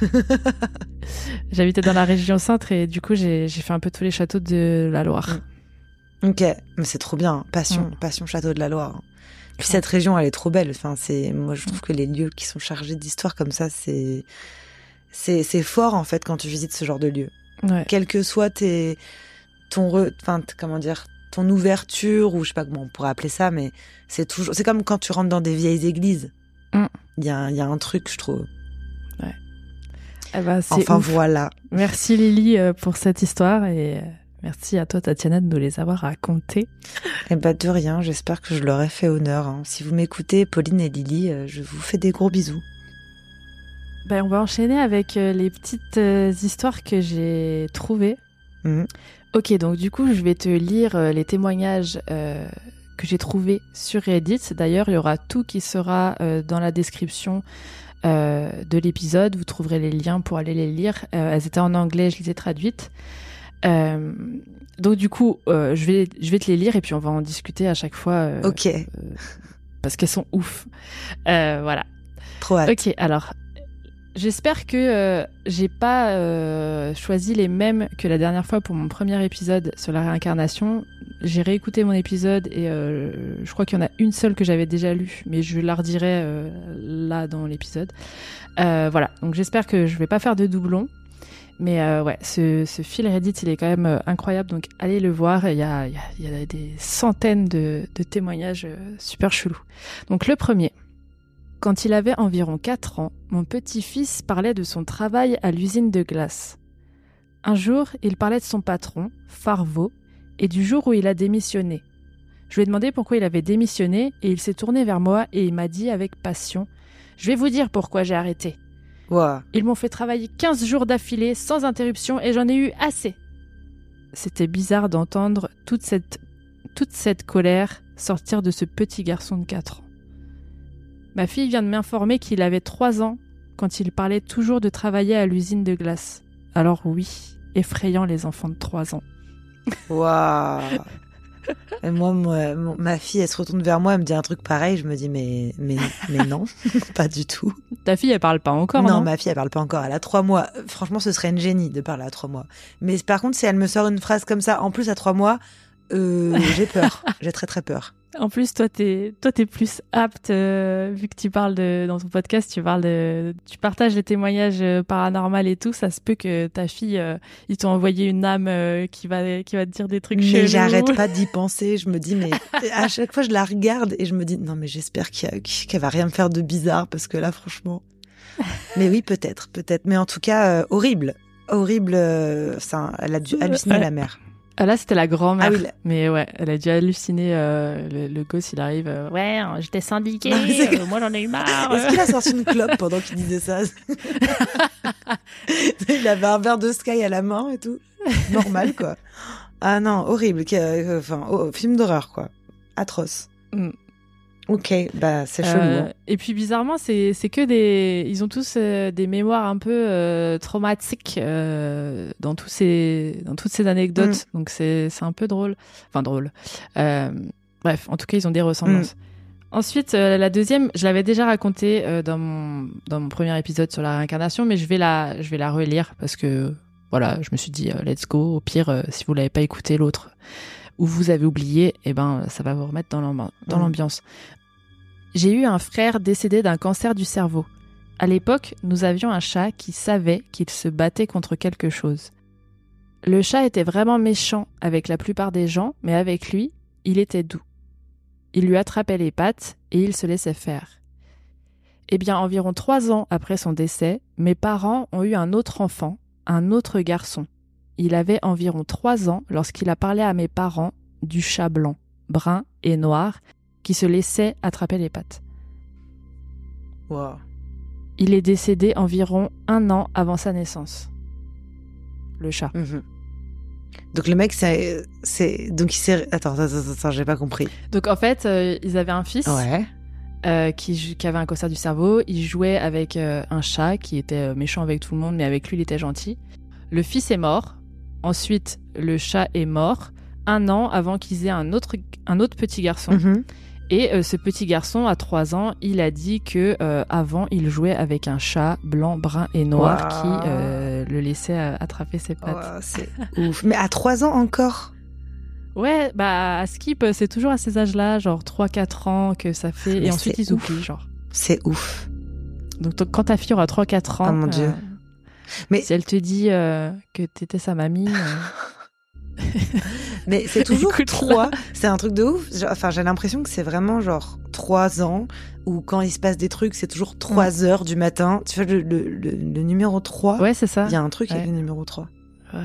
S5: j'habitais dans la région centre et du coup, j'ai fait un peu tous les châteaux de la Loire.
S4: Ok, mais c'est trop bien. Passion,
S5: Mm.
S4: passion château de la Loire. Puis cette région, elle est trop belle. Enfin, c'est, moi, je trouve que les lieux qui sont chargés d'histoire comme ça, c'est, c'est, fort, en fait, quand tu visites ce genre de lieu.
S5: Ouais.
S4: Quel que soit tes, ton re, enfin, comment dire, ton ouverture, ou je sais pas comment on pourrait appeler ça, mais c'est toujours, c'est comme quand tu rentres dans des vieilles églises.
S5: Mm.
S4: Il y a, y a un truc, je trouve.
S5: Eh ben,
S4: Enfin,
S5: ouf.
S4: voilà.
S5: Merci Lily euh, pour cette histoire et euh, merci à toi Tatiana de nous les avoir racontées.
S4: Eh ben, de rien. J'espère que je leur ai fait honneur. hein. Si vous m'écoutez, Pauline et Lily, euh, je vous fais des gros bisous.
S5: Ben, on va enchaîner avec les petites histoires que j'ai trouvées.
S4: Mhm.
S5: Ok, donc du coup, je vais te lire les témoignages euh, que j'ai trouvés sur Reddit. D'ailleurs, il y aura tout qui sera euh, dans la description euh, de l'épisode. Vous trouverez les liens pour aller les lire. Euh, elles étaient en anglais, je les ai traduites. Euh, donc du coup, je, vais, je vais te les lire et puis on va en discuter à chaque fois.
S4: Ok,
S5: parce qu'elles sont ouf. Voilà.
S4: trop hâte.
S5: Ok, alors j'espère que euh, j'ai pas euh, choisi les mêmes que la dernière fois pour mon premier épisode sur la réincarnation. J'ai réécouté mon épisode et euh, je crois qu'il y en a une seule que j'avais déjà lue, mais je la redirai euh, là dans l'épisode. Euh, voilà, donc j'espère que je vais pas faire de doublons. Mais euh, ouais, ce, ce fil Reddit, il est quand même incroyable, donc allez le voir. Il y a, il y a- des centaines de, de témoignages super chelous. Donc le premier. Quand il avait environ 4 ans, mon petit-fils parlait de son travail à l'usine de glace. Un jour, il parlait de son patron, Farvo, et du jour où il a démissionné. Je lui ai demandé pourquoi il avait démissionné et il s'est tourné vers moi et il m'a dit avec passion Je vais vous dire pourquoi j'ai arrêté.
S4: Ouah.
S5: Ils m'ont fait travailler 15 jours d'affilée sans interruption et j'en ai eu assez. C'était bizarre d'entendre toute cette, toute cette colère sortir de ce petit garçon de 4 ans. Ma fille vient de m'informer qu'il avait 3 ans quand il parlait toujours de travailler à l'usine de glace. Alors oui, effrayant les enfants de 3 ans.
S4: Waouh. Et moi, moi, ma fille, elle se retourne vers moi, elle me dit un truc pareil. Je me dis, mais, mais, mais non, pas du tout.
S5: Ta fille, elle parle pas encore,
S4: non,
S5: non,
S4: ma fille, elle parle pas encore. Elle a trois mois. Franchement, ce serait une génie de parler à trois mois. Mais par contre, si elle me sort une phrase comme ça, en plus à trois mois, Euh, j'ai peur. j'ai très très peur.
S5: En plus, toi, t'es, toi, t'es plus apte, euh, vu que tu parles de, dans ton podcast, tu parles de, tu partages les témoignages euh, paranormaux et tout. Ça se peut que ta fille, euh, ils t'ont envoyé une âme euh, qui va, qui va te dire des trucs
S4: Mais j'arrête pas d'y penser. Je me dis, mais à chaque fois, je la regarde et je me dis, non, mais j'espère qu'elle va rien me faire de bizarre parce que là, franchement. Mais oui, peut-être, peut-être. Mais en tout cas, euh, horrible. Horrible. euh, ça, elle a dû halluciner la mère.
S5: Ah, là, c'était la grand-mère.
S4: Ah oui, la-
S5: Mais ouais, elle a dû halluciner. euh, le, le gosse, il arrive. euh, ouais, j'étais syndiqué. Euh, moi, j'en ai eu marre.
S4: Est-ce qu'il a sorti une clope pendant qu'il disait ça Il avait un verre de Sky à la main et tout. Normal, quoi. Ah non, horrible. Euh, Enfin, oh, film d'horreur, quoi. Atroce.
S5: Mm.
S4: Ok, bah c'est chelou.
S5: Euh,
S4: hein.
S5: et puis bizarrement, c'est c'est que des, ils ont tous euh, des mémoires un peu euh, traumatiques euh, dans tous ces, dans toutes ces anecdotes.
S4: Mm.
S5: Donc c'est c'est un peu drôle, enfin drôle. Bref, en tout cas, ils ont des ressemblances. Ensuite, euh, la deuxième, je l'avais déjà racontée dans mon dans mon premier épisode sur la réincarnation, mais je vais la je vais la relire parce que voilà, je me suis dit let's go. Au pire, si vous l'avez pas écouté l'autre ou vous avez oublié, eh ben ça va vous remettre dans
S4: Mm.
S5: l'ambiance. J'ai eu un frère décédé d'un cancer du cerveau. À l'époque, nous avions un chat qui savait qu'il se battait contre quelque chose. Le chat était vraiment méchant avec la plupart des gens, mais avec lui, il était doux. Il lui attrapait les pattes et il se laissait faire. Eh bien, environ trois ans après son décès, mes parents ont eu un autre enfant, un autre garçon. Il avait environ trois ans lorsqu'il a parlé à mes parents du chat blanc, brun et noir qui se laissait attraper les pattes.
S4: Wow.
S5: Il est décédé environ un an avant sa naissance. Le chat.
S4: Mhm. Donc le mec, c'est, donc il s'est, attends, attends, attends, attends, j'ai pas compris.
S5: Donc en fait, euh, ils avaient un fils
S4: Ouais.
S5: euh, qui, avait un cancer du cerveau. Il jouait avec euh, un chat qui était méchant avec tout le monde, mais avec lui, il était gentil. Le fils est mort. Ensuite, le chat est mort un an avant qu'ils aient un autre, un autre petit garçon.
S4: Mhm.
S5: Et euh, ce petit garçon, à 3 ans, il a dit que euh, avant, il jouait avec un chat blanc, brun et noir qui euh, le laissait attraper ses pattes.
S4: Wow, c'est ouf. Mais à trois ans encore?
S5: Ouais, bah à Skip, c'est toujours à ces âges-là, genre 3-4 ans que ça fait.
S4: Mais
S5: et ensuite, ils oublient, genre.
S4: C'est ouf.
S5: Donc quand ta fille aura 3-4 ans,
S4: Oh mon Dieu. Mais-
S5: si elle te dit euh, que t'étais sa mamie, euh,
S4: Mais c'est toujours trois. C'est un truc de ouf. Enfin, j'ai l'impression que c'est vraiment genre trois ans où quand il se passe des trucs, c'est toujours trois heures du matin. Tu vois, le, le, le, le numéro 3,
S5: ouais, c'est ça.
S4: il y a un truc avec
S5: Ouais.
S4: le numéro 3.
S5: Ouais,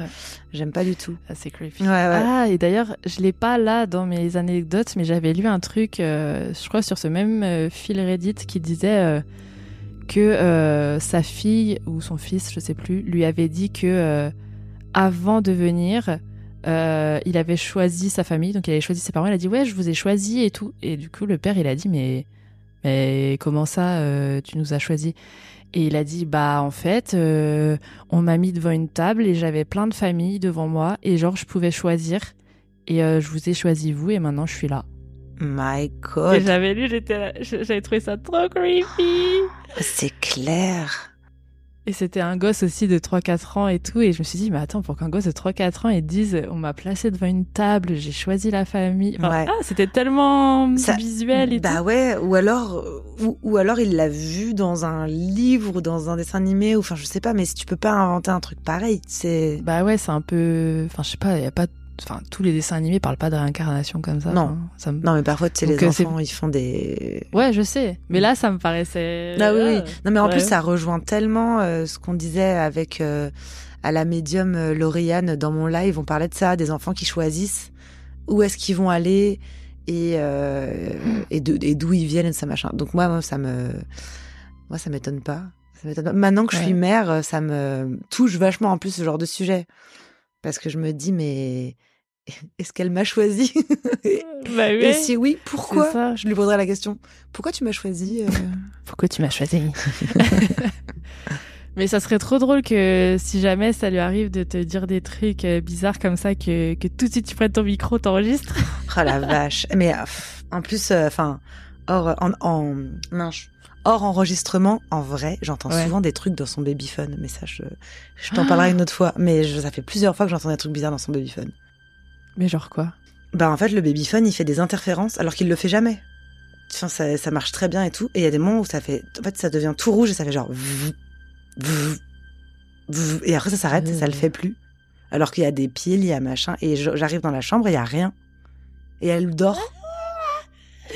S4: J'aime pas du tout.
S5: ça, c'est creepy.
S4: Ouais, ouais.
S5: Ah, et d'ailleurs, je l'ai pas là dans mes anecdotes, mais j'avais lu un truc, euh, je crois, sur ce même euh, fil Reddit qui disait euh, que euh, sa fille ou son fils, je sais plus, lui avait dit que euh, avant de venir, euh, il avait choisi sa famille, donc il avait choisi ses parents. Il a dit ouais, je vous ai choisi et tout. Et du coup, le père, il a dit mais mais comment ça, tu nous as choisi? Et il a dit bah en fait, on m'a mis devant une table et j'avais plein de familles devant moi et genre je pouvais choisir. Et je vous ai choisi vous et maintenant je suis là.
S4: My
S5: Et
S4: God.
S5: j'avais lu, j'avais trouvé ça trop creepy.
S4: C'est clair.
S5: Et c'était un gosse aussi de 3-4 ans et tout. Et je me suis dit, mais attends, pour qu'un gosse de 3-4 ans, il dise, on m'a placé devant une table, j'ai choisi la famille. Enfin,
S4: Ouais.
S5: ah, c'était tellement
S4: Ça-
S5: visuel et
S4: bah
S5: tout.
S4: ouais, ou alors, ou, ou alors il l'a vu dans un livre ou dans un dessin animé, ou enfin je sais pas, mais si tu peux pas inventer un truc pareil, c'est.
S5: Bah ouais, c'est un peu. Enfin, je sais pas, il y a pas. Enfin, tous les dessins animés parlent pas de réincarnation comme ça.
S4: Non.
S5: Enfin, ça me-
S4: Non mais parfois tu sais
S5: Donc,
S4: les
S5: euh, c'est-
S4: enfants ils font des.
S5: Ouais, je sais. Mais là, ça me paraissait.
S4: Ah oui, oui. Non mais en
S5: Ouais.
S4: plus ça rejoint tellement euh, ce qu'on disait avec euh, à la médium euh, Lauriane dans mon live, on parlait de ça, des enfants qui choisissent où est-ce qu'ils vont aller et euh, et d'où ils viennent et ça machin. Donc moi, moi ça me moi ça m'étonne pas. Maintenant que je suis mère, euh, ça me touche vachement en plus ce genre de sujet parce que je me dis mais est-ce qu'elle m'a choisi et,
S5: Bah
S4: et
S5: oui.
S4: si oui, pourquoi. Je lui poserai la question. Pourquoi tu m'as choisi euh
S5: Pourquoi tu m'as choisi Mais ça serait trop drôle que si jamais ça lui arrive de te dire des trucs euh, bizarres comme ça, que, que tout de suite tu prennes ton micro, t'enregistres.
S4: Oh la vache. Mais euh, en plus, euh, enfin, hors, en, en, mince. hors enregistrement, en vrai, j'entends
S5: Ouais.
S4: souvent des trucs dans son babyphone. Mais ça, je, je t'en parlerai une autre fois. Mais je- ça fait plusieurs fois que j'entends des trucs bizarres dans son babyphone.
S5: Mais genre quoi?
S4: Bah en fait le babyphone il fait des interférences alors qu'il le fait jamais. Enfin, ça, ça marche très bien et tout. Et il y a des moments où ça fait, en fait ça devient tout rouge et ça fait genre et après ça s'arrête ça le fait plus. Alors qu'il y a des piles, il y a machin et j'arrive dans la chambre et il y a rien. Et elle dort.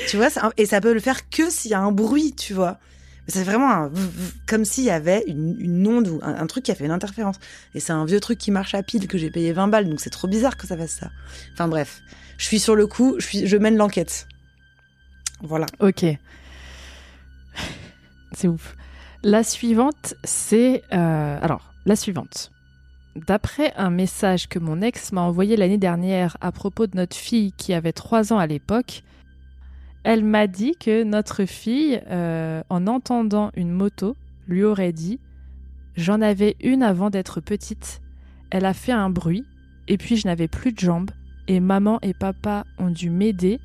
S4: tu vois et ça peut le faire que s'il y a un bruit, tu vois. C'est vraiment comme s'il y avait une, onde ou un, truc qui a fait une interférence. Et c'est un vieux truc qui marche à pile que j'ai payé 20 balles, donc c'est trop bizarre que ça fasse ça. Enfin bref, je suis sur le coup, je mène l'enquête. Voilà.
S5: Ok. C'est ouf. La suivante, c'est... euh, alors, la suivante. D'après un message que mon ex m'a envoyé l'année dernière à propos de notre fille qui avait 3 ans à l'époque, elle m'a dit que notre fille, euh, en entendant une moto, lui aurait dit « J'en avais une avant d'être petite. Elle a fait un bruit, et puis je n'avais plus de jambes, et maman et papa ont dû m'aider,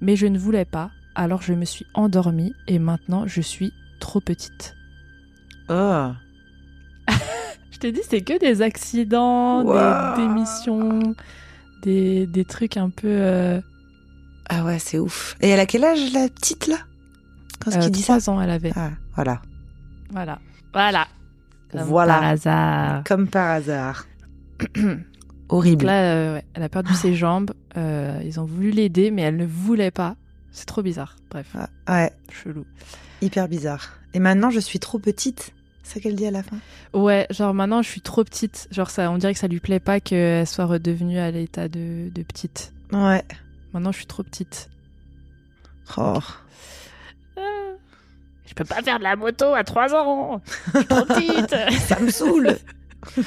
S5: mais je ne voulais pas, alors je me suis endormie, et maintenant je suis trop petite.
S4: Oh.
S5: Je t'ai dit, c'est que des accidents, des démissions, des, des trucs un peu... euh,
S4: Ah ouais, c'est ouf. Et elle a quel âge la petite là? Quand
S5: euh,
S4: tu dis ça?
S5: trois ans, elle avait.
S4: Ah, voilà.
S5: Voilà. Voilà. Comme
S4: Voilà.
S5: Par hasard.
S4: Comme par hasard.
S5: Donc
S4: Horrible.
S5: là, euh, elle a perdu ses jambes. euh, ils ont voulu l'aider, mais elle ne voulait pas. C'est trop bizarre. Bref,
S4: Ah, ouais,
S5: chelou.
S4: hyper bizarre. Et maintenant, je suis trop petite. C'est ça qu'elle dit à la fin?
S5: Ouais, genre maintenant je suis trop petite. Genre ça, on dirait que ça lui plaît pas qu'elle soit redevenue à l'état de, de petite.
S4: Ouais.
S5: Maintenant je suis trop petite.
S4: Oh.
S5: Je peux pas faire de la moto à 3 ans. Je suis trop petite.
S4: Ça me saoule.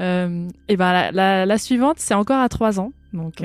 S5: Euh, et ben la, la, la suivante, c'est encore à 3 ans. Donc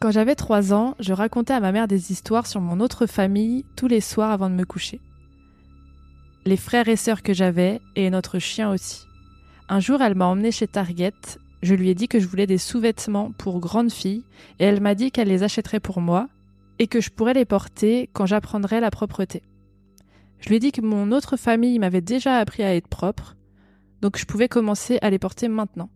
S5: Quand j'avais 3 ans, je racontais à ma mère des histoires sur mon autre famille tous les soirs avant de me coucher. Les frères et sœurs que j'avais et notre chien aussi. Un jour, elle m'a emmené chez Target. Je lui ai dit que je voulais des sous-vêtements pour grandes filles et elle m'a dit qu'elle les achèterait pour moi et que je pourrais les porter quand j'apprendrais la propreté. Je lui ai dit que mon autre famille m'avait déjà appris à être propre, donc je pouvais commencer à les porter maintenant.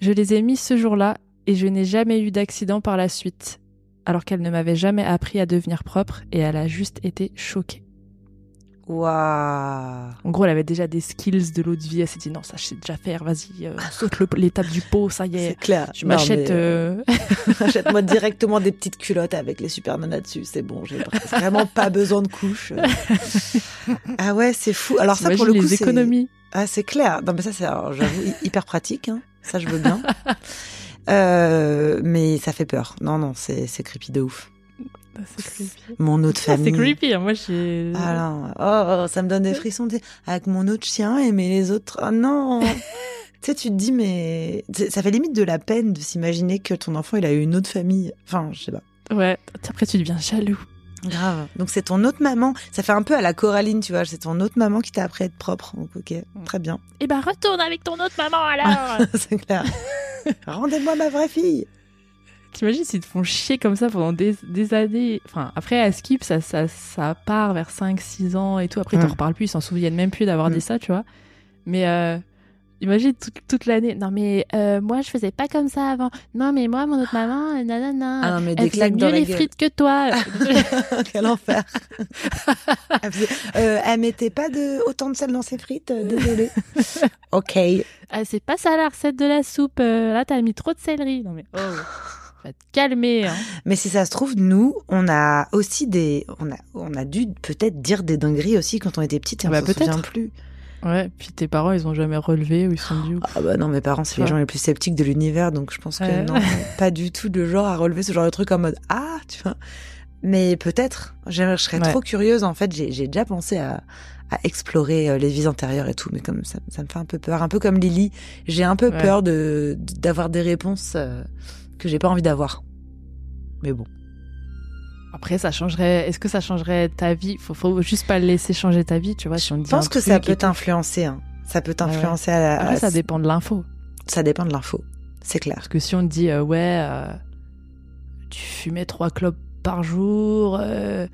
S5: Je les ai mis ce jour-là et je n'ai jamais eu d'accident par la suite, alors qu'elle ne m'avait jamais appris à devenir propre et elle a juste été choquée.
S4: Waouh.
S5: En gros, elle avait déjà des skills de l'eau de vie, elle s'est dit non, ça je sais déjà faire, vas-y, euh, saute l'étape du pot, ça y
S4: C'est
S5: est.
S4: clair.
S5: Je m'achète.
S4: mais,
S5: euh,
S4: Achète-moi directement des petites culottes avec les super nanas dessus, c'est bon, j'ai vraiment pas besoin de couches. Ah ouais, c'est fou. Alors ça pour le coup,
S5: les
S4: c'est-
S5: économies.
S4: Ah c'est clair. Non mais ça c'est, j'avoue, hy- hyper pratique. hein. Ça je veux bien. Euh, mais ça fait peur. Non non, c'est c'est creepy de ouf.
S5: Ah, C'est creepy.
S4: Mon autre
S5: Ah,
S4: famille.
S5: c'est creepy, hein, moi j'ai.
S4: Non, oh, oh, ça me donne des frissons. Avec mon autre chien et mais les autres, oh non. tu sais, tu te dis mais ça fait limite de la peine de s'imaginer que ton enfant il a eu une autre famille. Enfin, je sais pas.
S5: Ouais, après tu deviens jaloux.
S4: Grave. Donc c'est ton autre maman. Ça fait un peu à la Coraline, tu vois. C'est ton autre maman qui t'a appris à être propre. Donc ok, très bien.
S5: Eh ben retourne avec ton autre maman alors
S4: c'est clair. Rendez-moi ma vraie fille.
S5: T'imagines s'ils te font chier comme ça pendant des, des années? Enfin, après, à Skip, ça, ça, ça part vers 5-6 ans et tout. Après, ils t'en
S4: Mm.
S5: reparlent plus, ils s'en souviennent même plus d'avoir
S4: Mm.
S5: dit ça, tu vois. Mais euh, Imagine toute, toute l'année. Non, mais euh, moi, je faisais pas comme ça avant. Non, mais moi, mon autre maman, euh, nanana.
S4: Ah non, mais
S5: elle faisait
S4: dans
S5: mieux les
S4: gueule.
S5: frites que toi.
S4: Quel enfer. elle, faisait- euh, elle mettait pas de autant de sel dans ses frites, désolée. ok.
S5: ah, c'est pas ça la recette de la soupe. là, t'as mis trop de céleri. Non, mais oh, va te calmer. Hein.
S4: Mais si ça se trouve, nous, on a aussi des, on a, on a dû peut-être dire des dingueries aussi quand on était petites et on
S5: Bah,
S4: s'en
S5: peut-être.
S4: souvient plus.
S5: Ouais, puis tes parents, ils ont jamais relevé ou ils sont dû.
S4: Ah bah non, mes parents, c'est les gens les plus sceptiques de l'univers, donc je pense que
S5: Ouais.
S4: non, pas du tout de genre à relever ce genre de truc en mode ah, tu vois. Mais peut-être, je serais
S5: Ouais.
S4: trop curieuse. En fait, j'ai déjà pensé à, à explorer euh, les vies antérieures et tout, mais comme ça, ça me fait un peu peur, un peu comme Lily, j'ai un peu peur de d'avoir des réponses euh, que j'ai pas envie d'avoir. Mais bon.
S5: Après, ça changerait. Est-ce que ça changerait ta vie? Faut, faut juste pas le laisser changer ta vie, tu vois. Si on te
S4: Je pense que ça
S5: truc et
S4: peut
S5: tout.
S4: t'influencer. Hein. Ça peut
S5: ouais.
S4: t'influencer à la.
S5: Après,
S4: à-
S5: ça dépend de l'info.
S4: ça dépend de l'info. C'est clair.
S5: Parce que si on te dit, euh, ouais, euh, tu fumais trois clopes par jour, euh,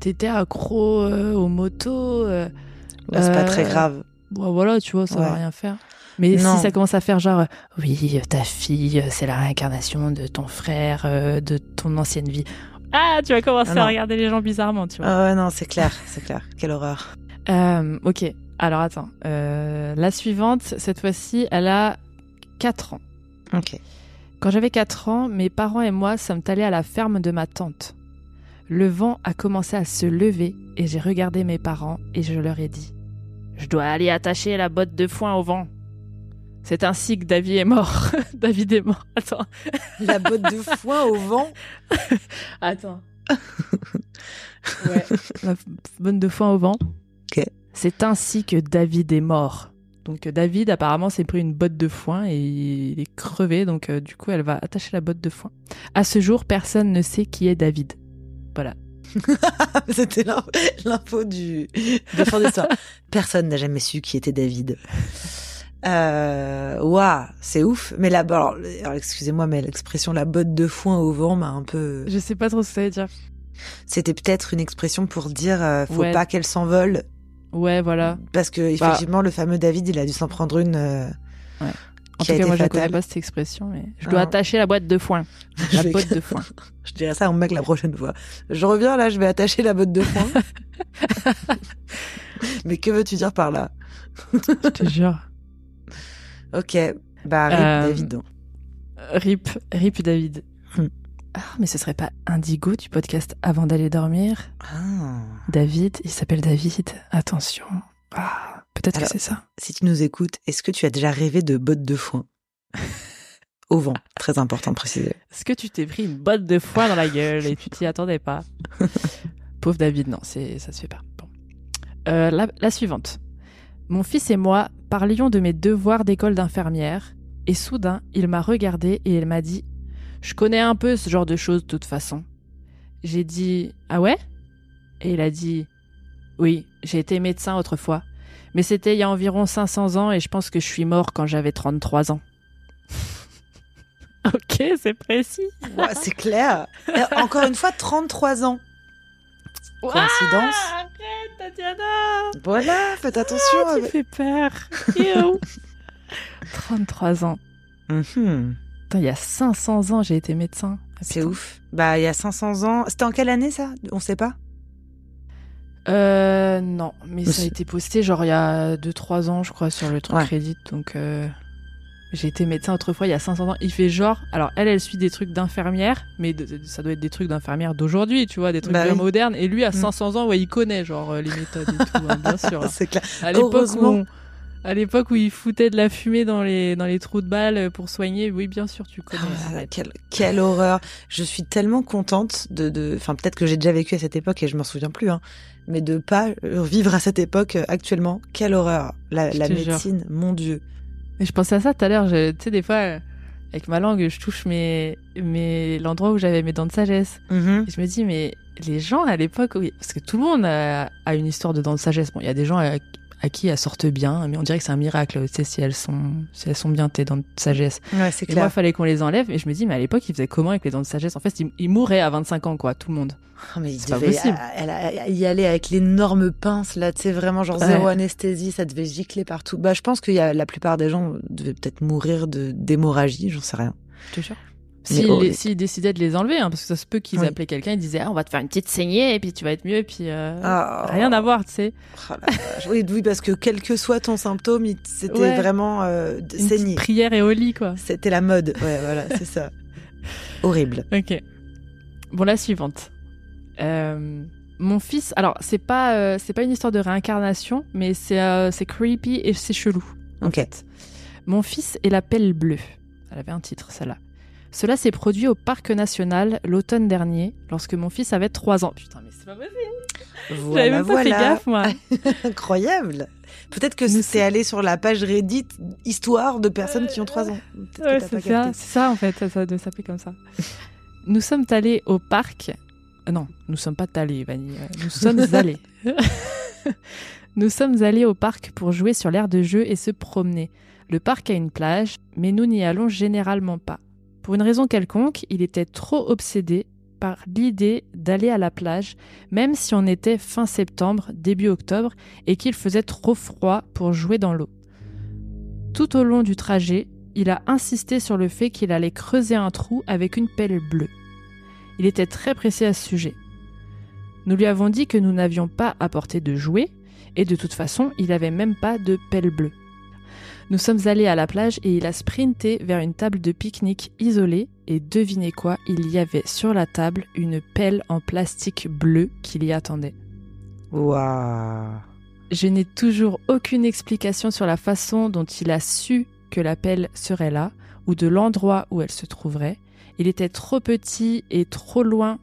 S5: t'étais accro euh, aux motos,
S4: c'est pas très grave.
S5: bon, voilà, tu vois, ça va
S4: Ouais.
S5: rien faire. Mais
S4: Non.
S5: si ça commence à faire genre, oui, ta fille, c'est la réincarnation de ton frère, de ton ancienne vie. Ah, tu vas commencer
S4: Ah
S5: à regarder les gens bizarrement, tu vois.
S4: Ah ouais, non, c'est clair, c'est clair. Quelle horreur.
S5: Euh, ok, alors attends. Euh, la suivante, cette fois-ci, elle a 4 ans.
S4: Ok.
S5: Quand j'avais 4 ans, mes parents et moi sommes allés à la ferme de ma tante. Le vent a commencé à se lever et j'ai regardé mes parents et je leur ai dit Je dois aller attacher la botte de foin au vent. C'est ainsi que David est mort. David est mort. Attends.
S4: La botte de foin au vent.
S5: Attends. ouais. La botte de foin au vent.
S4: Ok.
S5: C'est ainsi que David est mort. Donc euh, David apparemment s'est pris une botte de foin et il est crevé. Donc euh, du coup elle va attacher la botte de foin. À ce jour, personne ne sait qui est David. Voilà.
S4: C'était l'in- l'info du de fin d'histoire. Personne n'a jamais su qui était David. Euh, Waouh, c'est ouf. Mais là, alors, alors, excusez-moi, mais l'expression la botte de foin au vent m'a un peu.
S5: Je sais pas trop ce que ça veut dire.
S4: C'était peut-être une expression pour dire euh, faut
S5: Ouais.
S4: pas qu'elle s'envole
S5: Ouais, voilà.
S4: parce que effectivement le fameux David il a dû s'en prendre une. euh,
S5: En
S4: qui
S5: tout cas, moi je ne connais pas cette expression, mais je dois
S4: Ah.
S5: attacher la boîte de foin. La botte de foin.
S4: Je dirais ça à mon mec la prochaine fois. Je reviens là, je vais attacher la botte de foin. Mais que veux-tu dire par là?
S5: Je te jure.
S4: Ok, bah rip
S5: Euh,
S4: David. donc.
S5: Rip, rip David.
S4: Hmm.
S5: Ah, mais ce serait pas Indigo du podcast Avant d'aller dormir?
S4: Ah.
S5: David, il s'appelle David. Attention. Ah, peut-être que c'est ça.
S4: Si tu nous écoutes, est-ce que tu as déjà rêvé de bottes de foin? Au vent, très important de préciser.
S5: Est-ce que tu t'es pris une botte de foin dans la gueule et tu t'y attendais pas? Pauvre David, non, c'est ça se fait pas. Bon. Euh, la, la suivante. Mon fils et moi parlions de mes devoirs d'école d'infirmière et soudain il m'a regardé et il m'a dit Je connais un peu ce genre de choses de toute façon. J'ai dit Ah ouais? Et il a dit Oui, j'ai été médecin autrefois, mais c'était il y a environ 500 ans et je pense que je suis mort quand j'avais 33 ans. ok, c'est précis.
S4: Ouais, c'est clair. Et encore une fois, 33 ans. Coïncidence
S5: Ah, Arrête, Tatiana
S4: Voilà, faites attention.
S5: Ah, tu
S4: avec-
S5: fais peur. Ew. 33 ans.
S4: Mhm.
S5: Putain, il y a 500 ans, j'ai été médecin. Ah,
S4: C'est ouf. Bah, il y a 500 ans. C'était en quelle année ça? On sait pas?
S5: Euh, non, mais ça a été posté genre il y a 2-3 ans, je crois, sur le truc
S4: Ouais.
S5: Reddit. Donc, euh, j'ai été médecin autrefois il y a 500 ans. Il fait genre, alors elle, elle suit des trucs d'infirmière, mais de- ça doit être des trucs d'infirmière d'aujourd'hui, tu vois, des trucs
S4: Bah oui.
S5: modernes. Et lui, à
S4: Mm.
S5: 500 ans, ouais, il connaît genre euh, les méthodes et tout, hein, bien sûr.
S4: C'est clair.
S5: À l'époque où, à l'époque où il foutait de la fumée dans les, dans les trous de balles pour soigner, oui, bien sûr, tu connais.
S4: Ah, quelle, quelle horreur. Je suis tellement contente de, de, enfin, peut-être que j'ai déjà vécu à cette époque et je m'en souviens plus, hein. Mais de pas euh, vivre à cette époque euh, actuellement. Quelle horreur. La, la
S5: jure.
S4: médecine, mon dieu.
S5: Mais je pensais à ça tout à l'heure. je- Tu sais, des fois, avec ma langue, je touche mes, mes, l'endroit où j'avais mes dents de sagesse.
S4: Mhm.
S5: Et je me dis, mais les gens à l'époque, oui, parce que tout le monde a, a une histoire de dents de sagesse. Bon, il y a des gens à, à qui elles sortent bien, mais on dirait que c'est un miracle, tu sais, si elles sont, si elles sont bien tes dents de sagesse.
S4: Ouais, c'est
S5: Et moi,
S4: clair.
S5: il fallait qu'on les enlève. Et je me dis, mais à l'époque, ils faisaient comment avec les dents de sagesse? En fait, ils, ils mouraient à 25 ans, quoi, tout le monde.
S4: Oh, mais
S5: C'est pas possible.
S4: y aller avec l'énorme pince, là, tu sais, vraiment, genre
S5: Ouais.
S4: zéro anesthésie, ça devait gicler partout. Bah, je pense y a la plupart des gens devaient peut-être mourir de d'hémorragie, j'en sais rien.
S5: Je te jure. S'ils s'ils décidaient de les enlever, hein, parce que ça se peut qu'ils
S4: Oui.
S5: appelaient quelqu'un, ils disaient, ah, on va te faire une petite saignée, et puis tu vas être mieux, et puis euh,
S4: Ah.
S5: rien à voir, tu sais.
S4: Oh oui, oui, parce que quel que soit ton symptôme, c'était
S5: Ouais.
S4: vraiment euh, de-
S5: Une prière et au lit, quoi.
S4: C'était la mode. Ouais, voilà, c'est ça. Horrible.
S5: Ok. Bon, la suivante. Euh, mon fils, alors c'est pas euh, c'est pas une histoire de réincarnation, mais c'est c'est creepy et c'est chelou. en
S4: Ok.
S5: fait. Mon fils et la pelle bleue. Elle avait un titre, celle-là. Cela s'est produit au parc national l'automne dernier, lorsque mon fils avait 3 ans. Putain, mais c'est pas possible. J'avais
S4: Voilà,
S5: même pas
S4: voilà.
S5: fait gaffe, moi.
S4: Incroyable. Peut-être que c'est allé sur la page Reddit histoire de personnes qui ont 3 ans.
S5: Ouais, c'est ça, ça en fait, ça, doit s'appeler comme ça. nous sommes allés au parc. Euh, non, nous sommes pas allés, Vanille. Nous sommes allés. nous sommes allés au parc pour jouer sur l'aire de jeu et se promener. Le parc a une plage, mais nous n'y allons généralement pas. Pour une raison quelconque, il était trop obsédé par l'idée d'aller à la plage, même si on était fin septembre, début octobre, et qu'il faisait trop froid pour jouer dans l'eau. Tout au long du trajet, il a insisté sur le fait qu'il allait creuser un trou avec une pelle bleue. Il était très pressé à ce sujet. Nous lui avons dit que nous n'avions pas apporté de jouets, et de toute façon, il n'avait même pas de pelle bleue. Nous sommes allés à la plage et il a sprinté vers une table de pique-nique isolée, et devinez quoi, il y avait sur la table une pelle en plastique bleu qui l'y attendait.
S4: Waouh.
S5: Je n'ai toujours aucune explication sur la façon dont il a su que la pelle serait là, ou de l'endroit où elle se trouverait. Il était trop petit et trop loin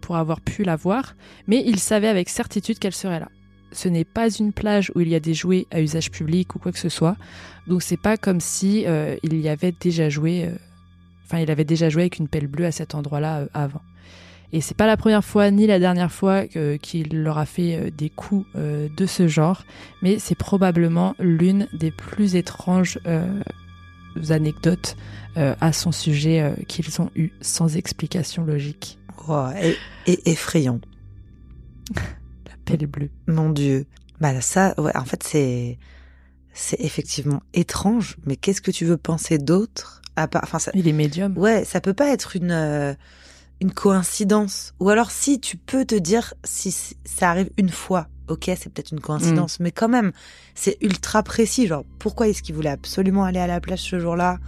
S5: pour avoir pu la voir, mais il savait avec certitude qu'elle serait là. Ce n'est pas une plage où il y a des jouets à usage public ou quoi que ce soit, donc c'est pas comme si euh, il y avait déjà joué, euh, enfin il avait déjà joué avec une pelle bleue à cet endroit-là euh, avant. Et c'est pas la première fois ni la dernière fois qu'il leur a fait des coups de ce genre, mais c'est probablement l'une des plus étranges anecdotes euh, à son sujet euh, qu'ils ont eues sans explication logique.
S4: Wow, et, et effrayant.
S5: La pelle bleue.
S4: Mon Dieu. Bah ça, ouais, en fait, c'est c'est effectivement étrange. Mais qu'est-ce que tu veux penser d'autre à part, enfin, ça,
S5: Il est médium.
S4: ouais, ça peut pas être une euh, une coïncidence. Ou alors, si tu peux te dire si ça arrive une fois, ok, c'est peut-être une coïncidence. Mais quand même, c'est ultra précis. Genre, pourquoi est-ce qu'il voulait absolument aller à la plage ce jour-là?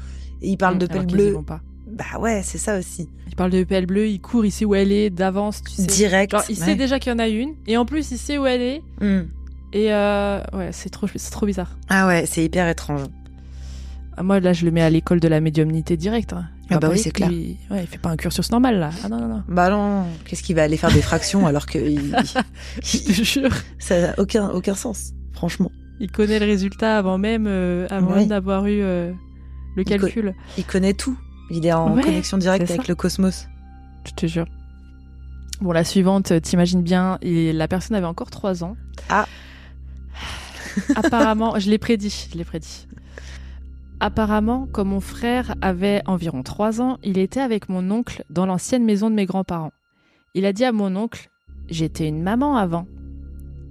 S4: Et il parle
S5: Mmh,
S4: de pelle bleue.
S5: pas.
S4: Bah ouais, c'est ça aussi.
S5: Il parle de pelle bleue, il court, il sait où elle est d'avance, tu sais.
S4: Direct.
S5: Genre, il
S4: ouais.
S5: sait déjà qu'il y en a une, et en plus, il sait où elle est.
S4: Hmm.
S5: Et euh, ouais, c'est trop, c'est trop bizarre.
S4: Ah ouais, c'est hyper étrange.
S5: Ah, Moi, là, je le mais à l'école de la médiumnité directe. hein.
S4: Ah bah oui, c'est clair.
S5: Il... Ouais, il fait pas un cursus normal, là. Ah non, non, non.
S4: Bah non, qu'est-ce qu'il va aller faire des fractions alors que il-
S5: Je te jure.
S4: ça n'a aucun aucun sens, franchement.
S5: Il connaît le résultat avant même, euh, avant
S4: Oui.
S5: d'avoir eu euh, le
S4: Il co-
S5: calcul.
S4: Il connaît tout. Il est en
S5: Ouais,
S4: connexion directe avec le cosmos.
S5: Je te jure. Bon, la suivante, t'imagines bien, et la personne avait encore 3 ans.
S4: Ah.
S5: Apparemment, je l'ai prédit, je l'ai prédit. Apparemment, comme mon frère avait environ 3 ans, il était avec mon oncle dans l'ancienne maison de mes grands-parents. Il a dit à mon oncle J'étais une maman avant.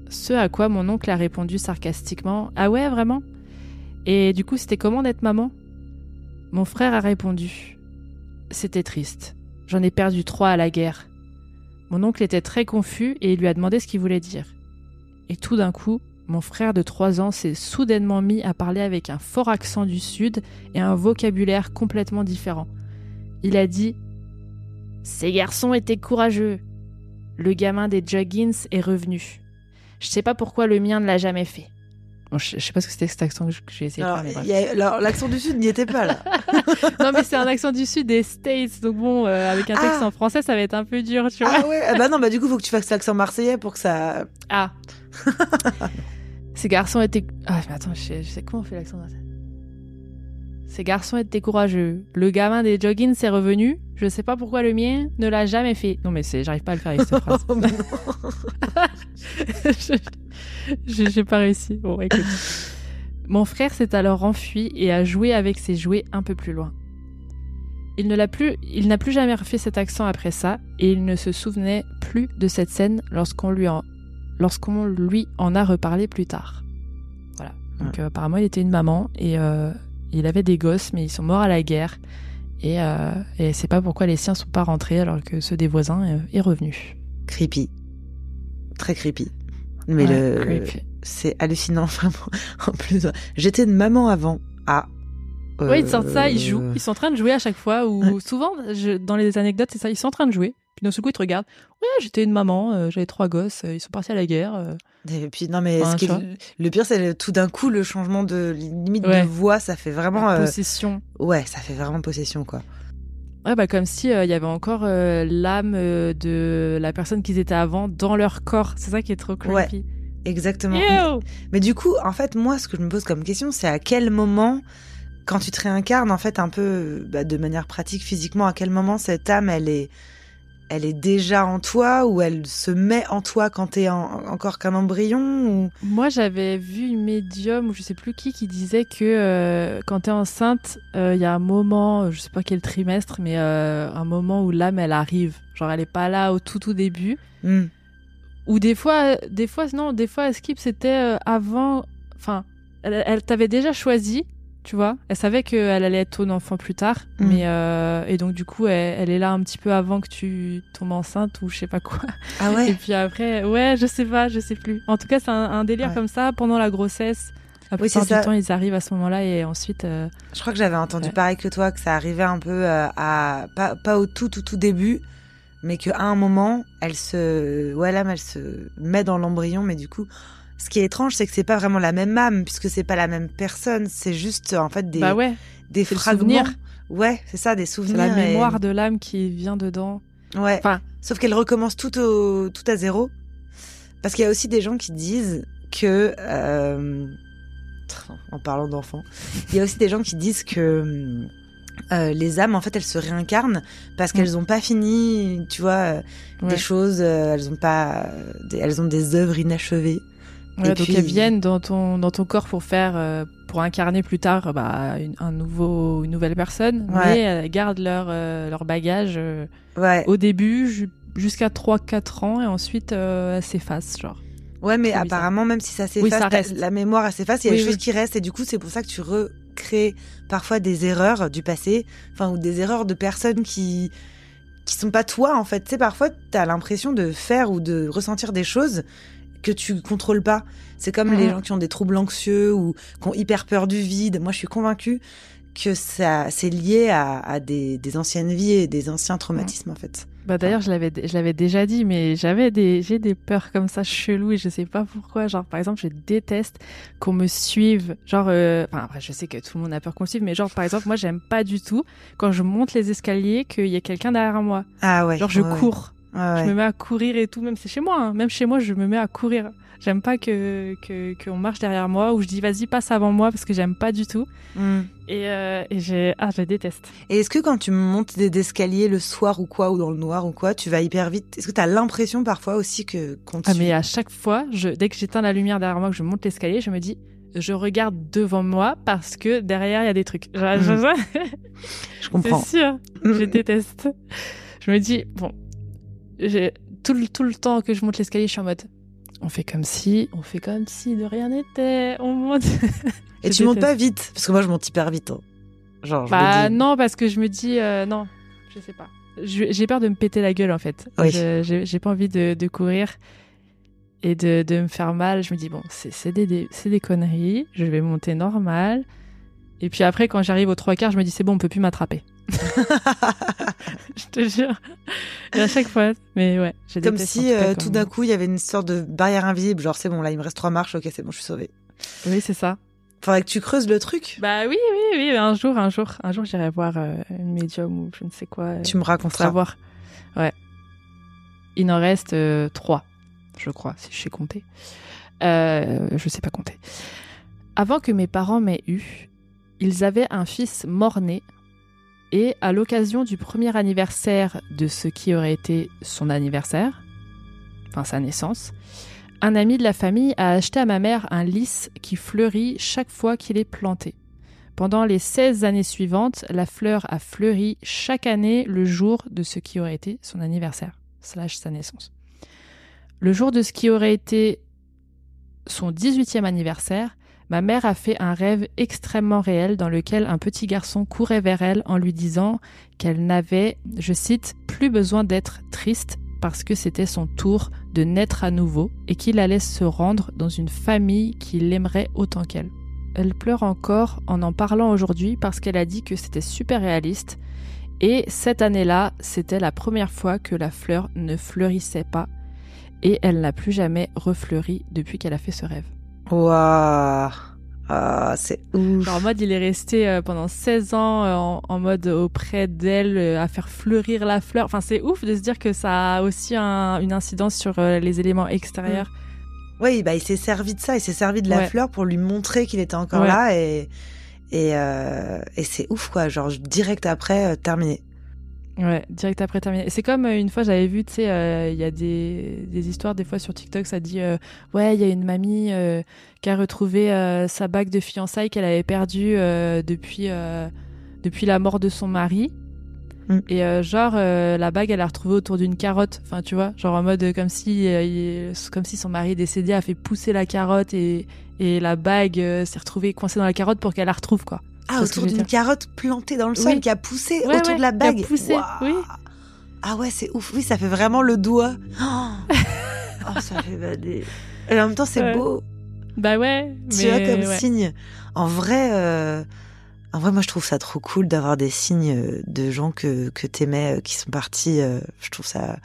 S5: Ce à quoi mon oncle a répondu sarcastiquement Ah ouais, vraiment? Et du coup, c'était comment d'être maman? Mon frère a répondu C'était triste. J'en ai perdu trois à la guerre. Mon oncle était très confus et il lui a demandé ce qu'il voulait dire. Et tout d'un coup, mon frère de 3 ans s'est soudainement mis à parler avec un fort accent du Sud et un vocabulaire complètement différent. Il a dit Ces garçons étaient courageux. Le gamin des Juggins est revenu. Je sais pas pourquoi le mien ne l'a jamais fait. Bon, je, je sais pas ce que c'était cet accent que j'ai essayé de
S4: Alors,
S5: faire, mais
S4: il l'accent du sud n'y était pas là.
S5: Non, mais c'est un accent du Sud des States, donc bon, euh, avec un texte
S4: Ah.
S5: en français, ça va être un peu dur, tu vois.
S4: ah ouais, ah bah non, bah du coup faut que tu fasses l'accent marseillais pour que ça.
S5: Ah. Ces garçons étaient. Ah, mais attends, je sais, je sais comment on fait l'accent. Ces garçons étaient courageux. Le gamin des joggings est revenu. Je sais pas pourquoi le mien ne l'a jamais fait. Non, mais c'est, j'arrive pas à le faire avec cette phrase.
S4: Oh,
S5: je, J'ai j'ai pas réussi. Bon, écoute. Mon frère s'est alors enfui et a joué avec ses jouets un peu plus loin. Il ne l'a plus, il n'a plus jamais refait cet accent après ça et il ne se souvenait plus de cette scène lorsqu'on lui en, lorsqu'on lui en a reparlé plus tard. Voilà. Donc euh, apparemment il était une maman et euh, il avait des gosses mais ils sont morts à la guerre et, euh, et c'est pas pourquoi les siens sont pas rentrés alors que ceux des voisins euh, est revenu.
S4: Creepy. Très creepy. Mais
S5: Ouais,
S4: le, c'est hallucinant vraiment. En plus, j'étais une maman avant. Ah.
S5: Ouais, ils te sortent ça, ils jouent. Ils sont en train de jouer à chaque fois. Ou souvent, je- dans les anecdotes, c'est ça. Ils sont en train de jouer. Puis d'un seul coup, ils te regardent. Ouais, j'étais une maman, euh, j'avais trois gosses, euh, ils sont partis à la guerre. euh.
S4: Et puis non mais
S5: Enfin,
S4: ce le pire c'est tout d'un coup le changement de limite
S5: Ouais.
S4: de voix ça fait vraiment
S5: possession.
S4: ouais ça fait vraiment possession quoi.
S5: Ouais, bah comme si il y avait encore l'âme de la personne qu'ils étaient avant dans leur corps. C'est ça qui est trop
S4: Ouais.
S5: creepy.
S4: Exactement.
S5: Ew
S4: Mais du coup, en fait, moi, ce que je me pose comme question, c'est à quel moment, quand tu te réincarnes, en fait, un peu bah, de manière pratique, physiquement, à quel moment cette âme, elle est, elle est déjà en toi ou elle se met en toi quand t'es en- encore qu'un embryon ou...
S5: Moi, j'avais vu une médium ou je sais plus qui qui disait que euh, quand t'es enceinte, euh, il y a un moment, je sais pas quel trimestre, mais euh, un moment où l'âme elle arrive. Genre elle est pas là au tout tout début.
S4: Hmm.
S5: Ou des fois, des fois non, des fois Skip c'était euh, avant. Enfin, elle, elle t'avait déjà choisi, tu vois. Elle savait qu'elle allait être ton enfant plus tard,
S4: Mm.
S5: mais euh, et donc du coup elle, elle est là un petit peu avant que tu tombes enceinte ou je sais pas quoi.
S4: Ah
S5: Et
S4: ouais.
S5: puis après, ouais, je sais pas, je sais plus. En tout cas, c'est un, un délire
S4: Ouais.
S5: comme ça pendant la grossesse. La plupart
S4: c'est
S5: du
S4: ça.
S5: temps, ils arrivent à ce moment-là et ensuite. euh,
S4: Je crois que j'avais entendu
S5: Ouais.
S4: pareil que toi, que ça arrivait un peu euh, à pas, pas au tout tout tout début, mais qu'à un moment, elle se, ouais, l'âme, elle se met dans l'embryon, mais du coup, ce qui est étrange, c'est que c'est pas vraiment la même âme, puisque c'est pas la même personne, c'est juste en fait des,
S5: Bah ouais,
S4: des
S5: c'est
S4: fragments. Ouais, c'est ça, des
S5: c'est
S4: souvenirs.
S5: la
S4: et-
S5: mémoire de l'âme qui vient dedans.
S4: Ouais.
S5: Enfin,
S4: Sauf qu'elle recommence tout au tout à zéro, parce qu'il y a aussi des gens qui disent que, euh, en parlant d'enfants, il y a aussi des gens qui disent que euh, les âmes, en fait, elles se réincarnent parce qu'elles n'ont pas fini, tu vois, euh,
S5: ouais.
S4: des choses, euh, elles ont pas, des- elles ont des œuvres inachevées. Et
S5: donc
S4: puis-
S5: elles viennent dans ton, dans ton corps pour faire, euh, pour incarner plus tard bah, une, un nouveau, une nouvelle personne,
S4: Ouais.
S5: mais elles gardent leur, euh, leur bagage euh,
S4: Ouais.
S5: au début ju- jusqu'à 3-4 ans et ensuite elles s'effacent, genre.
S4: Ouais, mais
S5: bizarre.
S4: apparemment, même si ça s'efface,
S5: Oui,
S4: la mémoire, s'efface, il y a
S5: Oui,
S4: des choses qui restent, et du coup, c'est pour ça que tu recrées parfois des erreurs du passé, enfin, ou des erreurs de personnes qui qui sont pas toi, en fait. Tu sais, parfois, t'as l'impression de faire ou de ressentir des choses que tu contrôles pas. C'est comme les gens qui ont des troubles anxieux ou qui ont hyper peur du vide. Moi, je suis convaincue que ça, c'est lié à, à des, des anciennes vies et des anciens traumatismes, en fait.
S5: Bah d'ailleurs, je l'avais, je l'avais déjà dit, mais j'avais des, j'ai des peurs comme ça cheloues et je sais pas pourquoi. Genre, par exemple, je déteste qu'on me suive. Genre, euh, enfin après, je sais que tout le monde a peur qu'on me suive, mais genre, par exemple, moi, j'aime pas du tout quand je monte les escaliers qu'il y a quelqu'un derrière moi.
S4: Ah ouais.
S5: Genre, je
S4: ouais.
S5: cours,
S4: Ouais, ouais.
S5: je me mets à courir et tout. Même c'est chez moi, hein. même chez moi, je me mets à courir. J'aime pas que que qu'on marche derrière moi ou je dis vas-y passe avant moi parce que j'aime pas du tout.
S4: Mm.
S5: Et, euh, et j'ai, ah, je déteste.
S4: Et est-ce que quand tu montes des escaliers le soir ou quoi, ou dans le noir ou quoi, tu vas hyper vite? Est-ce que tu as l'impression parfois aussi que qu'on te
S5: Ah
S4: suit
S5: mais à chaque fois, je, dès que j'éteins la lumière derrière moi, que je monte l'escalier, je me dis, je regarde devant moi parce que derrière il y a des trucs. Je- je-
S4: Je comprends.
S5: C'est sûr,
S4: Mm.
S5: je déteste. Je me dis, bon, tout le, tout le temps que je monte l'escalier, je suis en mode, on fait comme si, on fait comme si de rien n'était, on monte.
S4: Et tu montes pas vite Parce que moi, je monte hyper vite. hein. Genre, je
S5: Bah
S4: dis.
S5: non, parce que je me dis, euh, non, je sais pas. J'ai peur de me péter la gueule en fait.
S4: Oui.
S5: J'ai pas envie de, de courir et de, de me faire mal. Je me dis, bon, c'est des, des, c'est des conneries, je vais monter normal. Et puis après, quand j'arrive aux trois quarts, je me dis, c'est bon, on peut plus m'attraper. je te jure. Et à chaque fois, mais ouais,
S4: Comme si
S5: cas,
S4: euh, tout d'un coup, il y avait une sorte de barrière invisible. Genre, c'est bon, là, il me reste trois marches. Ok, c'est bon, je suis sauvée.
S5: Oui, c'est ça.
S4: Faudrait que tu creuses le truc.
S5: Bah oui, oui, oui, un jour, un jour, un jour, j'irai voir euh, une médium ou je ne sais quoi. euh,
S4: Tu me
S5: pour
S4: raconteras.
S5: savoir. Ouais. Il en reste euh, trois, je crois, si je sais compter. Euh, je sais pas compter. Avant que mes parents m'aient eu, ils avaient un fils mort-né. Et à l'occasion du premier anniversaire de ce qui aurait été son anniversaire, enfin sa naissance, Un ami de la famille a acheté à ma mère un lys qui fleurit chaque fois qu'il est planté. Pendant les 16 années suivantes, la fleur a fleuri chaque année le jour de ce qui aurait été son anniversaire, slash sa naissance. Le jour de ce qui aurait été son 18e anniversaire, ma mère a fait un rêve extrêmement réel dans lequel un petit garçon courait vers elle en lui disant qu'elle n'avait, je cite, plus besoin d'être triste parce que c'était son tour de naître à nouveau et qu'il allait se rendre dans une famille qui l'aimerait autant qu'elle. Elle pleure encore en en parlant aujourd'hui parce qu'elle a dit que c'était super réaliste et cette année-là, c'était la première fois que la fleur ne fleurissait pas et elle n'a plus jamais refleuri depuis qu'elle a fait ce rêve.
S4: Waouh. Ah, c'est ouf.
S5: En mode, il est resté euh, pendant 16 ans euh, en, en mode auprès d'elle euh, à faire fleurir la fleur. Enfin, c'est ouf de se dire que ça a aussi un- une incidence sur les éléments extérieurs.
S4: Oui, bah, il s'est servi de ça, il s'est servi de la
S5: Ouais.
S4: fleur pour lui montrer qu'il était encore
S5: Ouais.
S4: là et et, et c'est ouf quoi, genre direct après terminé.
S5: Ouais, direct après terminé. C'est comme euh, une fois j'avais vu, tu sais, euh, il y a des, des histoires des fois sur TikTok, ça dit euh, ouais, il y a une mamie qui a retrouvé sa bague de fiançailles qu'elle avait perdue depuis depuis la mort de son mari.
S4: Mm.
S5: Et genre la bague, elle l'a retrouvée autour d'une carotte. Enfin, tu vois, genre en mode comme si il- comme si son mari décédé a fait pousser la carotte et et la bague s'est retrouvée coincée dans la carotte pour qu'elle la retrouve quoi.
S4: Ah, autour d'une carotte plantée dans le sol qui a poussé
S5: Ouais,
S4: autour
S5: ouais,
S4: de la
S5: qui a
S4: bague.
S5: poussé,
S4: Waouh.
S5: oui.
S4: Ah ouais, c'est ouf. Oui, ça fait vraiment le doigt. Oh, Oh, ça fait bader. Et en même temps, c'est
S5: Ouais.
S4: beau.
S5: Bah ouais.
S4: Tu vois, comme signe. En vrai, euh, en vrai, moi, je trouve ça trop cool d'avoir des signes euh, de gens que, que t'aimais, euh, qui sont partis. je trouve ça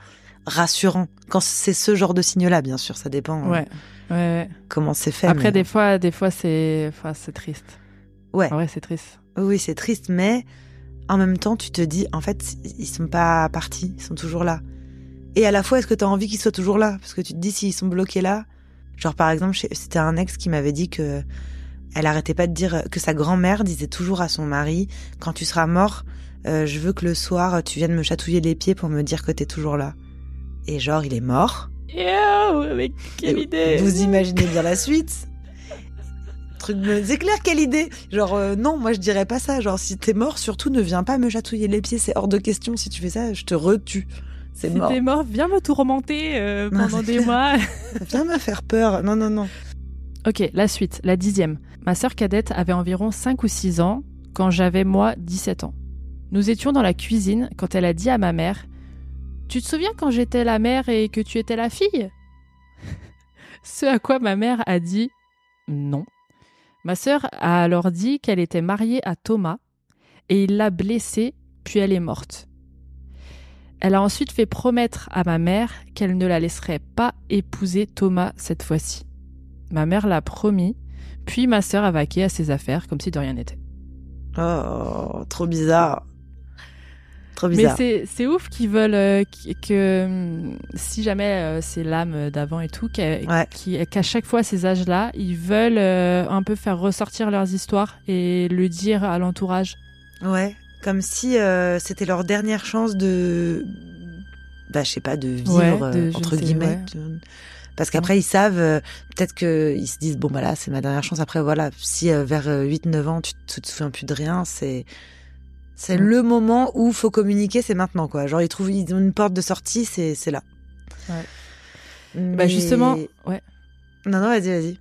S4: rassurant. Quand c'est ce genre de signe-là, bien sûr, ça dépend euh,
S5: Ouais. Ouais, ouais.
S4: comment c'est fait.
S5: Après,
S4: mais-
S5: des fois, des fois, c'est, enfin, c'est triste.
S4: Ouais.
S5: Vrai, c'est triste.
S4: Oui, c'est triste, mais en même temps, tu te dis, en fait, ils sont pas partis, ils sont toujours là. Et à la fois, est-ce que tu as envie qu'ils soient toujours là? Parce que tu te dis, s'ils sont bloqués là, genre par exemple, c'était un ex qui m'avait dit que elle arrêtait pas de dire que sa grand-mère disait toujours à son mari, quand tu seras mort, euh, je veux que le soir, tu viennes me chatouiller les pieds pour me dire que t'es toujours là. Et genre, il est mort.
S5: Yo, mais quelle idée
S4: Vous imaginez bien la suite Truc. C'est clair, quelle idée Genre, euh, non, moi je dirais pas ça. Genre, si t'es mort, surtout ne viens pas me chatouiller les pieds, c'est hors de question. Si tu fais ça, je te retue. C'est
S5: Si
S4: mort.
S5: t'es mort, viens me tourmenter euh,
S4: Non,
S5: pendant des
S4: clair.
S5: mois.
S4: Viens me faire peur. Non, non, non.
S5: ok, la suite, la dixième. Ma sœur cadette avait environ 5 ou 6 ans quand j'avais, moi, 17 ans. Nous étions dans la cuisine quand elle a dit à ma mère Tu te souviens quand j'étais la mère et que tu étais la fille? Ce à quoi ma mère a dit Non. Ma sœur a alors dit qu'elle était mariée à Thomas et il l'a blessée, puis elle est morte. Elle a ensuite fait promettre à ma mère qu'elle ne la laisserait pas épouser Thomas cette fois-ci. Ma mère l'a promis, puis ma sœur a vaqué à ses affaires comme si de rien n'était.
S4: Oh, trop bizarre. Trop
S5: Mais
S4: bizarre.
S5: c'est c'est ouf qu'ils veulent euh, qu- que hum, si jamais euh, c'est l'âme d'avant et tout, qu'à
S4: Ouais.
S5: chaque fois à ces âges-là, ils veulent euh, un peu faire ressortir leurs histoires et le dire à l'entourage.
S4: Ouais. Comme si euh, c'était leur dernière chance de. Bah, je sais pas, de vivre,
S5: Ouais, de-
S4: euh,
S5: je
S4: entre
S5: sais,
S4: guillemets.
S5: ouais.
S4: Parce qu'après, ils savent, euh, peut-être qu'ils se disent, bon, bah là, c'est ma dernière chance. Après, voilà, si euh, vers 8-9 ans, tu, tu te souviens plus de rien, c'est. C'est
S5: Mm.
S4: le moment où faut communiquer, c'est maintenant, quoi. Genre, ils trouvent, ils ont une porte de sortie, c'est, c'est là.
S5: Ouais.
S4: Mais-
S5: Bah justement, ouais.
S4: Non, non, vas-y, vas-y.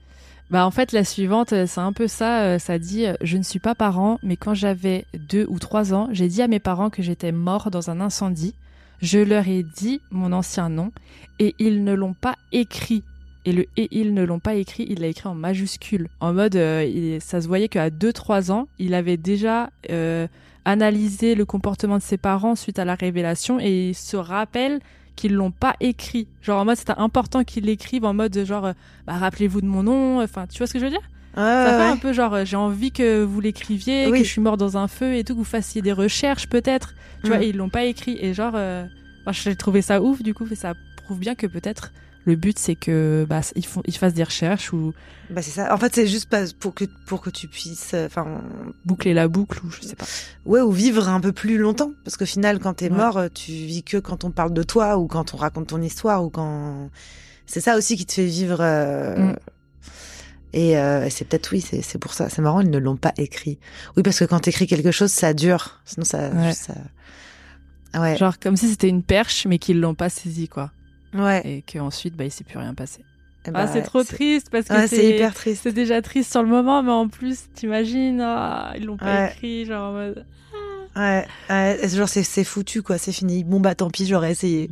S5: Bah en fait la suivante euh, c'est un peu ça, euh, ça dit euh, je ne suis pas parent mais quand j'avais deux ou trois ans j'ai dit à mes parents que j'étais mort dans un incendie, je leur ai dit mon ancien nom et ils ne l'ont pas écrit et le et ils ne l'ont pas écrit il l'a écrit en majuscule en mode euh, ça se voyait qu'à deux trois ans il avait déjà euh, analysé le comportement de ses parents suite à la révélation et il se rappelle qu'ils l'ont pas écrit. Genre en mode c'était important qu'ils l'écrivent en mode genre euh, bah, rappelez-vous de mon nom, enfin tu vois ce que je veux dire? Ça fait
S4: ouais.
S5: un peu genre euh, j'ai envie que vous l'écriviez,
S4: Oui.
S5: que je suis mort dans un feu et tout, que vous fassiez des recherches peut-être. Tu vois,
S4: Mm.
S5: et ils l'ont pas écrit et genre euh, moi, j'ai trouvé ça ouf du coup et ça prouve bien que peut-être le but c'est que bah ils font ils fassent des recherches ou
S4: Bah, c'est ça. En fait, c'est juste pas pour que, pour que tu puisses, euh, enfin,
S5: boucler la boucle ou je sais pas.
S4: Ouais, ou vivre un peu plus longtemps. Parce qu'au final, quand t'es
S5: Ouais.
S4: mort, euh, tu vis que quand on parle de toi ou quand on raconte ton histoire ou quand c'est ça aussi qui te fait vivre. euh,
S5: Mm.
S4: Et euh, c'est peut-être oui, c'est pour ça. C'est marrant, ils ne l'ont pas écrit. Oui, parce que quand t'écris quelque chose, ça dure. Sinon, ça.
S5: Ouais.
S4: ça... Ouais.
S5: Genre comme si c'était une perche, mais qu'ils l'ont pas saisie, quoi.
S4: Ouais.
S5: Et qu'ensuite, bah, il s'est plus rien passé.
S4: Eh
S5: ah,
S4: bah,
S5: c'est trop triste parce que
S4: Ouais, c'est hyper triste.
S5: C'est déjà triste sur le moment, mais en plus, t'imagines, ah, ils l'ont pas
S4: Ouais.
S5: écrit, genre en mode.
S4: Ouais, ouais, c'est genre c'est c'est foutu quoi, c'est fini. Bon bah tant pis, j'aurais essayé.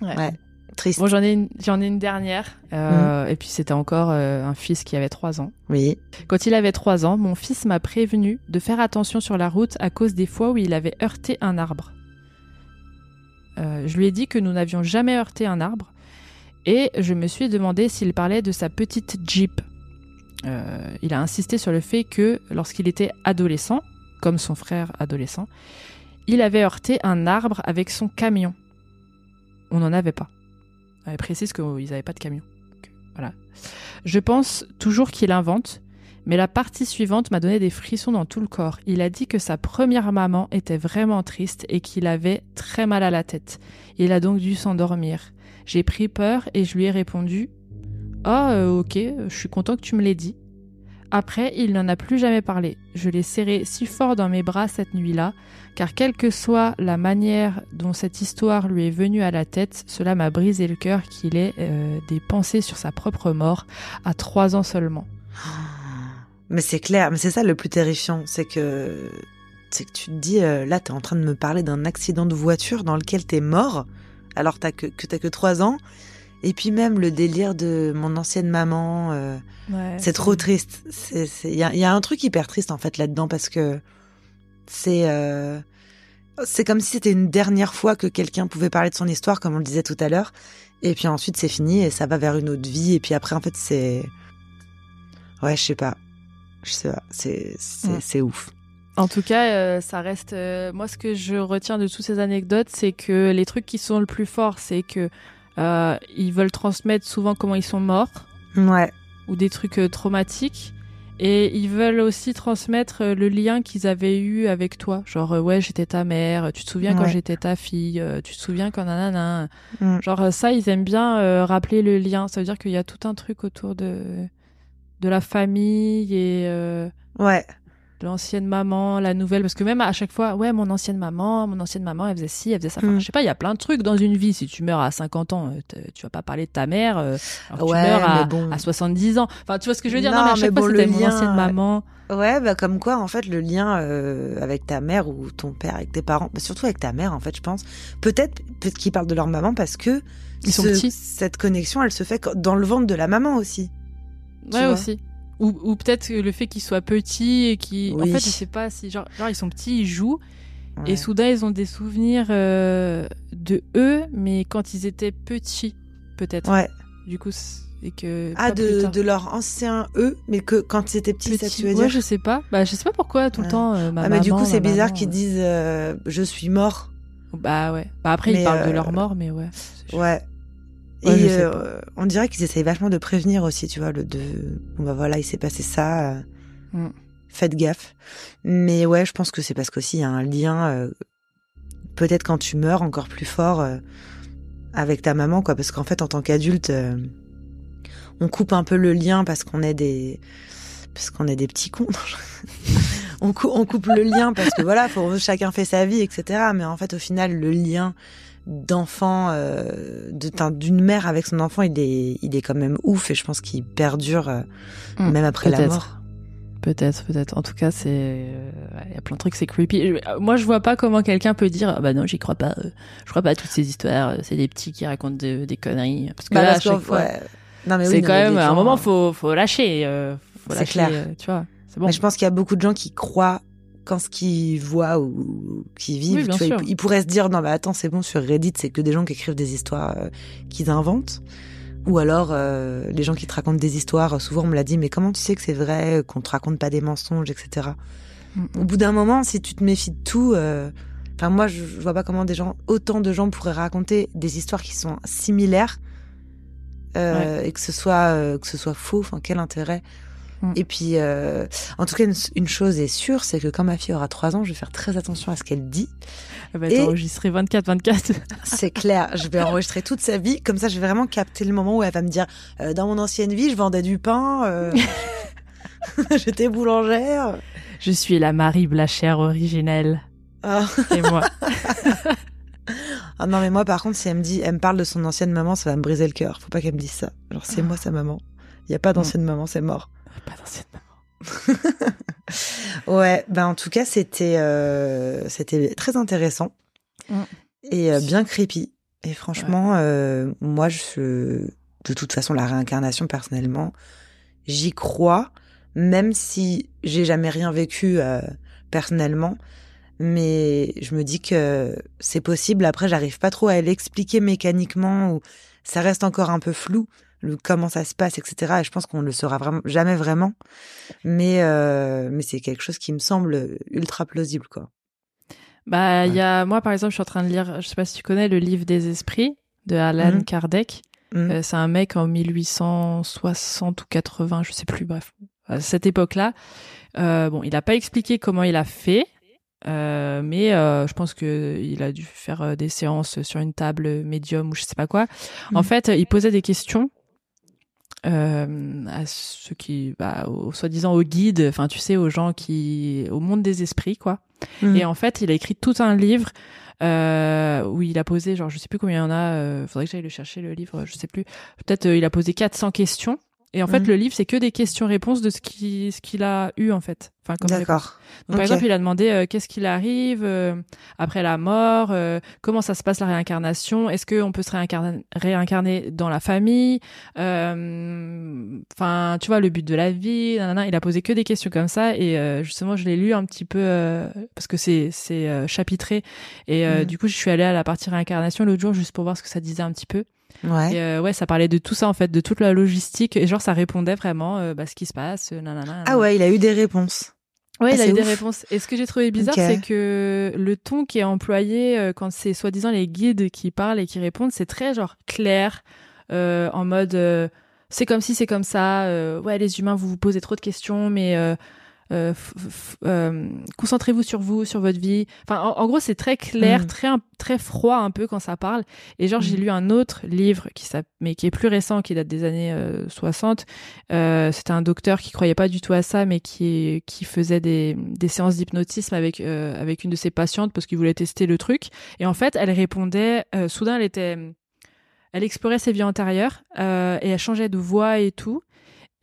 S5: Ouais.
S4: Ouais, triste.
S5: Bon, j'en ai une, j'en ai une dernière. euh, Et puis c'était encore euh, un fils qui avait 3 ans.
S4: Oui.
S5: Quand il avait 3 ans, mon fils m'a prévenu de faire attention sur la route à cause des fois où il avait heurté un arbre. Euh, je lui ai dit que nous n'avions jamais heurté un arbre et je me suis demandé s'il parlait de sa petite Jeep. Euh, il a insisté sur le fait que lorsqu'il était adolescent, comme son frère adolescent, il avait heurté un arbre avec son camion. On n'en avait pas. Elle précise qu'ils n'avaient pas de camion. Voilà. Je pense toujours qu'il invente, mais la partie suivante m'a donné des frissons dans tout le corps. Il a dit que sa première maman était vraiment triste et qu'il avait très mal à la tête. Il a donc dû s'endormir. J'ai pris peur et je lui ai répondu Ah, euh, ok, je suis content que tu me l'aies dit. Après, il n'en a plus jamais parlé. Je l'ai serré si fort dans mes bras cette nuit-là, car quelle que soit la manière dont cette histoire lui est venue à la tête, cela m'a brisé le cœur qu'il ait euh, des pensées sur sa propre mort à trois ans seulement.
S4: Mais c'est clair, mais c'est ça le plus terrifiant, c'est que c'est que tu te dis euh, là t'es en train de me parler d'un accident de voiture dans lequel t'es mort alors t'as que que t'as que trois ans et puis même le délire de mon ancienne maman euh, c'est trop triste. Il y a, y a un truc hyper triste en fait là-dedans parce que c'est euh, c'est comme si c'était une dernière fois que quelqu'un pouvait parler de son histoire comme on le disait tout à l'heure et puis ensuite c'est fini et ça va vers une autre vie et puis après en fait c'est ouais je sais pas c'est c'est c'est ouf
S5: En tout cas, euh, ça reste. euh, moi, ce que je retiens de toutes ces anecdotes, c'est que les trucs qui sont le plus forts, c'est que euh, ils veulent transmettre souvent comment ils sont morts
S4: ouais
S5: ou des trucs euh, traumatiques. Et ils veulent aussi transmettre le lien qu'ils avaient eu avec toi. Genre, ouais, j'étais ta mère, tu te souviens quand j'étais ta fille, tu te souviens quand nanana?
S4: Mm.
S5: Genre, ça, ils aiment bien rappeler le lien. Ça veut dire qu'il y a tout un truc autour de, de la famille et. euh,
S4: ouais
S5: l'ancienne maman, la nouvelle, parce que même à chaque fois, ouais, mon ancienne maman, mon ancienne maman, elle faisait ci, elle faisait ça. Enfin,
S4: Mm.
S5: je sais pas, il y a plein de trucs dans une vie. Si tu meurs à 50 ans, euh, tu vas pas parler de ta mère, euh, alors
S4: Ouais,
S5: tu meurs à,
S4: mais bon.
S5: à 70 ans. Enfin, tu vois ce que je veux dire?
S4: Non,
S5: Non, mais à
S4: mais
S5: chaque fois,
S4: bon,
S5: c'était
S4: le
S5: mon
S4: lien,
S5: ancienne
S4: ouais.
S5: maman.
S4: Ouais, bah comme quoi, en fait, le lien euh, avec ta mère ou ton père, avec tes parents, bah, surtout avec ta mère, en fait, je pense. Peut-être peut qu'ils parlent de leur maman parce que
S5: Ils
S4: ce-. Cette connexion, elle se fait dans le ventre de la maman aussi.
S5: Ouais, aussi. Ou, ou peut-être que le fait qu'ils soient petits et qui, en
S4: Oui.
S5: fait, je sais pas si, genre, genre, ils sont petits, ils jouent,
S4: Ouais.
S5: et soudain, ils ont des souvenirs euh, de eux, mais quand ils étaient petits, peut-être.
S4: Ouais.
S5: Du coup, et que.
S4: Ah, de, de leur ancien eux, mais que quand ils étaient petits, ça tu veux
S5: ouais,
S4: dire
S5: je sais pas. Bah, je sais pas pourquoi tout le temps. euh, ma
S4: Ah, mais du
S5: maman,
S4: coup, c'est bizarre
S5: maman,
S4: qu'ils
S5: euh.
S4: disent euh, je suis mort.
S5: Bah ouais. Bah après,
S4: Mais,
S5: ils parlent de leur mort, mais ouais.
S4: Ouais.
S5: Ouais,
S4: Et euh, on dirait qu'ils essayent vachement de prévenir aussi, tu vois, le de bon bah voilà, il s'est passé ça. euh,
S5: Mm.
S4: Faites gaffe. Mais ouais, je pense que c'est parce qu'aussi il y a un lien euh, peut-être quand tu meurs encore plus fort euh, avec ta maman quoi parce qu'en fait en tant qu'adulte euh, on coupe un peu le lien parce qu'on est des parce qu'on est des petits cons. on, cou- on coupe le lien parce que voilà, faut, chacun fait sa vie, etc. Mais en fait, au final, le lien d'enfant, euh, de- d'une mère avec son enfant, il est, il est quand même ouf et je pense qu'il perdure euh,
S5: Mm,
S4: même après la mort.
S5: Peut-être, peut-être. En tout cas, c'est. euh, Il y a plein de trucs, c'est creepy. Moi, je vois pas comment quelqu'un peut dire Ah bah non, j'y crois pas. Je crois pas à toutes ces histoires. C'est des petits qui racontent de- des conneries. Parce que
S4: Bah,
S5: là, à chaque fois,
S4: ouais. Oui,
S5: c'est quand même. À un moment, faut, faut lâcher. euh, faut
S4: C'est
S5: lâcher,
S4: clair.
S5: Tu vois. C'est bon.
S4: Mais je pense qu'il y a beaucoup de gens qui croient quand ce qu'ils voient ou qui vivent.
S5: Oui,
S4: tu vois, ils, ils pourraient se dire non mais attends c'est bon sur Reddit c'est que des gens qui écrivent des histoires euh, qu'ils inventent. Ou alors euh, les gens qui te racontent des histoires. Souvent on me l'a dit mais comment tu sais que c'est vrai qu'on te raconte pas des mensonges etc.
S5: Mm.
S4: Au bout d'un moment si tu te méfies de tout. euh, Enfin moi je, je vois pas comment des gens autant de gens pourraient raconter des histoires qui sont similaires. euh, et que ce soit euh, que ce soit faux enfin quel intérêt
S5: Mm.
S4: Et puis, euh, en tout cas, une, une chose est sûre, c'est que quand ma fille aura 3 ans, je vais faire très attention à ce qu'elle dit.
S5: Elle va être enregistrée 24-24.
S4: C'est clair, je vais enregistrer toute sa vie, comme ça je vais vraiment capter le moment où elle va me dire euh, dans mon ancienne vie, je vendais du pain, euh, j'étais boulangère.
S5: Je suis la Marie Blachère originelle.
S4: Ah.
S5: Et moi.
S4: Ah non mais moi par contre si elle me dit, elle me parle de son ancienne maman, ça va me briser le cœur. Faut pas qu'elle me dise ça. Genre c'est moi sa maman. Il y a pas d'ancienne maman, c'est mort.
S5: Pas d'ancienne maman.
S4: Ouais, ben en tout cas c'était euh, c'était très intéressant
S5: Mm.
S4: et euh, bien creepy. Et franchement, euh, moi je de toute façon la réincarnation personnellement, j'y crois, même si j'ai jamais rien vécu personnellement. Mais je me dis que c'est possible. Après, j'arrive pas trop à l'expliquer mécaniquement ou ça reste encore un peu flou le comment ça se passe, etc. Et je pense qu'on le saura vraiment jamais vraiment. Mais euh, mais c'est quelque chose qui me semble ultra plausible, quoi.
S5: Bah, il
S4: Ouais.
S5: y a, moi, par exemple, je suis en train de lire, je sais pas si tu connais le livre des esprits de Alan
S4: Mhm.
S5: Kardec.
S4: Mm.
S5: Euh, c'est un mec en 1860 ou 80, je sais plus, bref, à cette époque-là. Euh, bon, il a pas expliqué comment il a fait, euh, mais euh, je pense que il a dû faire euh, des séances sur une table médium ou je sais pas quoi. En
S4: Mhm.
S5: fait, il posait des questions euh, à ceux qui, bah, aux, soi-disant aux guides, enfin, tu sais, aux gens qui, au monde des esprits, quoi.
S4: Mm.
S5: Et en fait, il a écrit tout un livre euh, où il a posé, genre, je sais plus combien il y en a, euh, faudrait que j'aille le chercher, le livre, je sais plus. Peut-être euh, il a posé 400 questions. Et en fait,
S4: Mhm.
S5: le livre, c'est que des questions-réponses de ce qu'il ce qu'il a eu, en fait. Enfin.
S4: D'accord.
S5: Donc, par exemple, il a demandé euh, qu'est-ce qu'il arrive euh, après la mort, euh, comment ça se passe la réincarnation, est-ce qu'on peut se réincarner, réincarner dans la famille, euh, enfin, tu vois, le but de la vie, nanana. il a posé que des questions comme ça et justement, je l'ai lu un petit peu parce que c'est c'est chapitré et
S4: Mhm.
S5: du coup, je suis allée à la partie réincarnation l'autre jour juste pour voir ce que ça disait un petit peu.
S4: Ouais.
S5: Et euh, ouais, ça parlait de tout ça en fait, de toute la logistique et genre ça répondait vraiment euh, bah, ce qui se passe, euh, nanana.
S4: Ah ouais, il a eu des réponses.
S5: Ouais,
S4: Ah,
S5: il a
S4: c'est
S5: eu des réponses. Et ce que j'ai trouvé bizarre, c'est que le ton qui est employé euh, quand c'est soi-disant les guides qui parlent et qui répondent, c'est très genre clair, en mode c'est comme si c'est comme ça. ouais, les humains, vous vous posez trop de questions, mais euh, euh, concentrez-vous sur vous, sur votre vie. Enfin, en, en gros, c'est très clair,
S4: Mm.
S5: très très froid un peu quand ça parle. Et genre, j'ai
S4: Mm.
S5: lu un autre livre qui mais qui est plus récent, qui date des années euh, 60. Euh, C'était un docteur qui croyait pas du tout à ça, mais qui qui faisait des, des séances d'hypnotisme avec avec une de ses patientes parce qu'il voulait tester le truc. Et en fait, elle répondait. soudain, elle était, elle explorait ses vies antérieures euh, et elle changeait de voix et tout.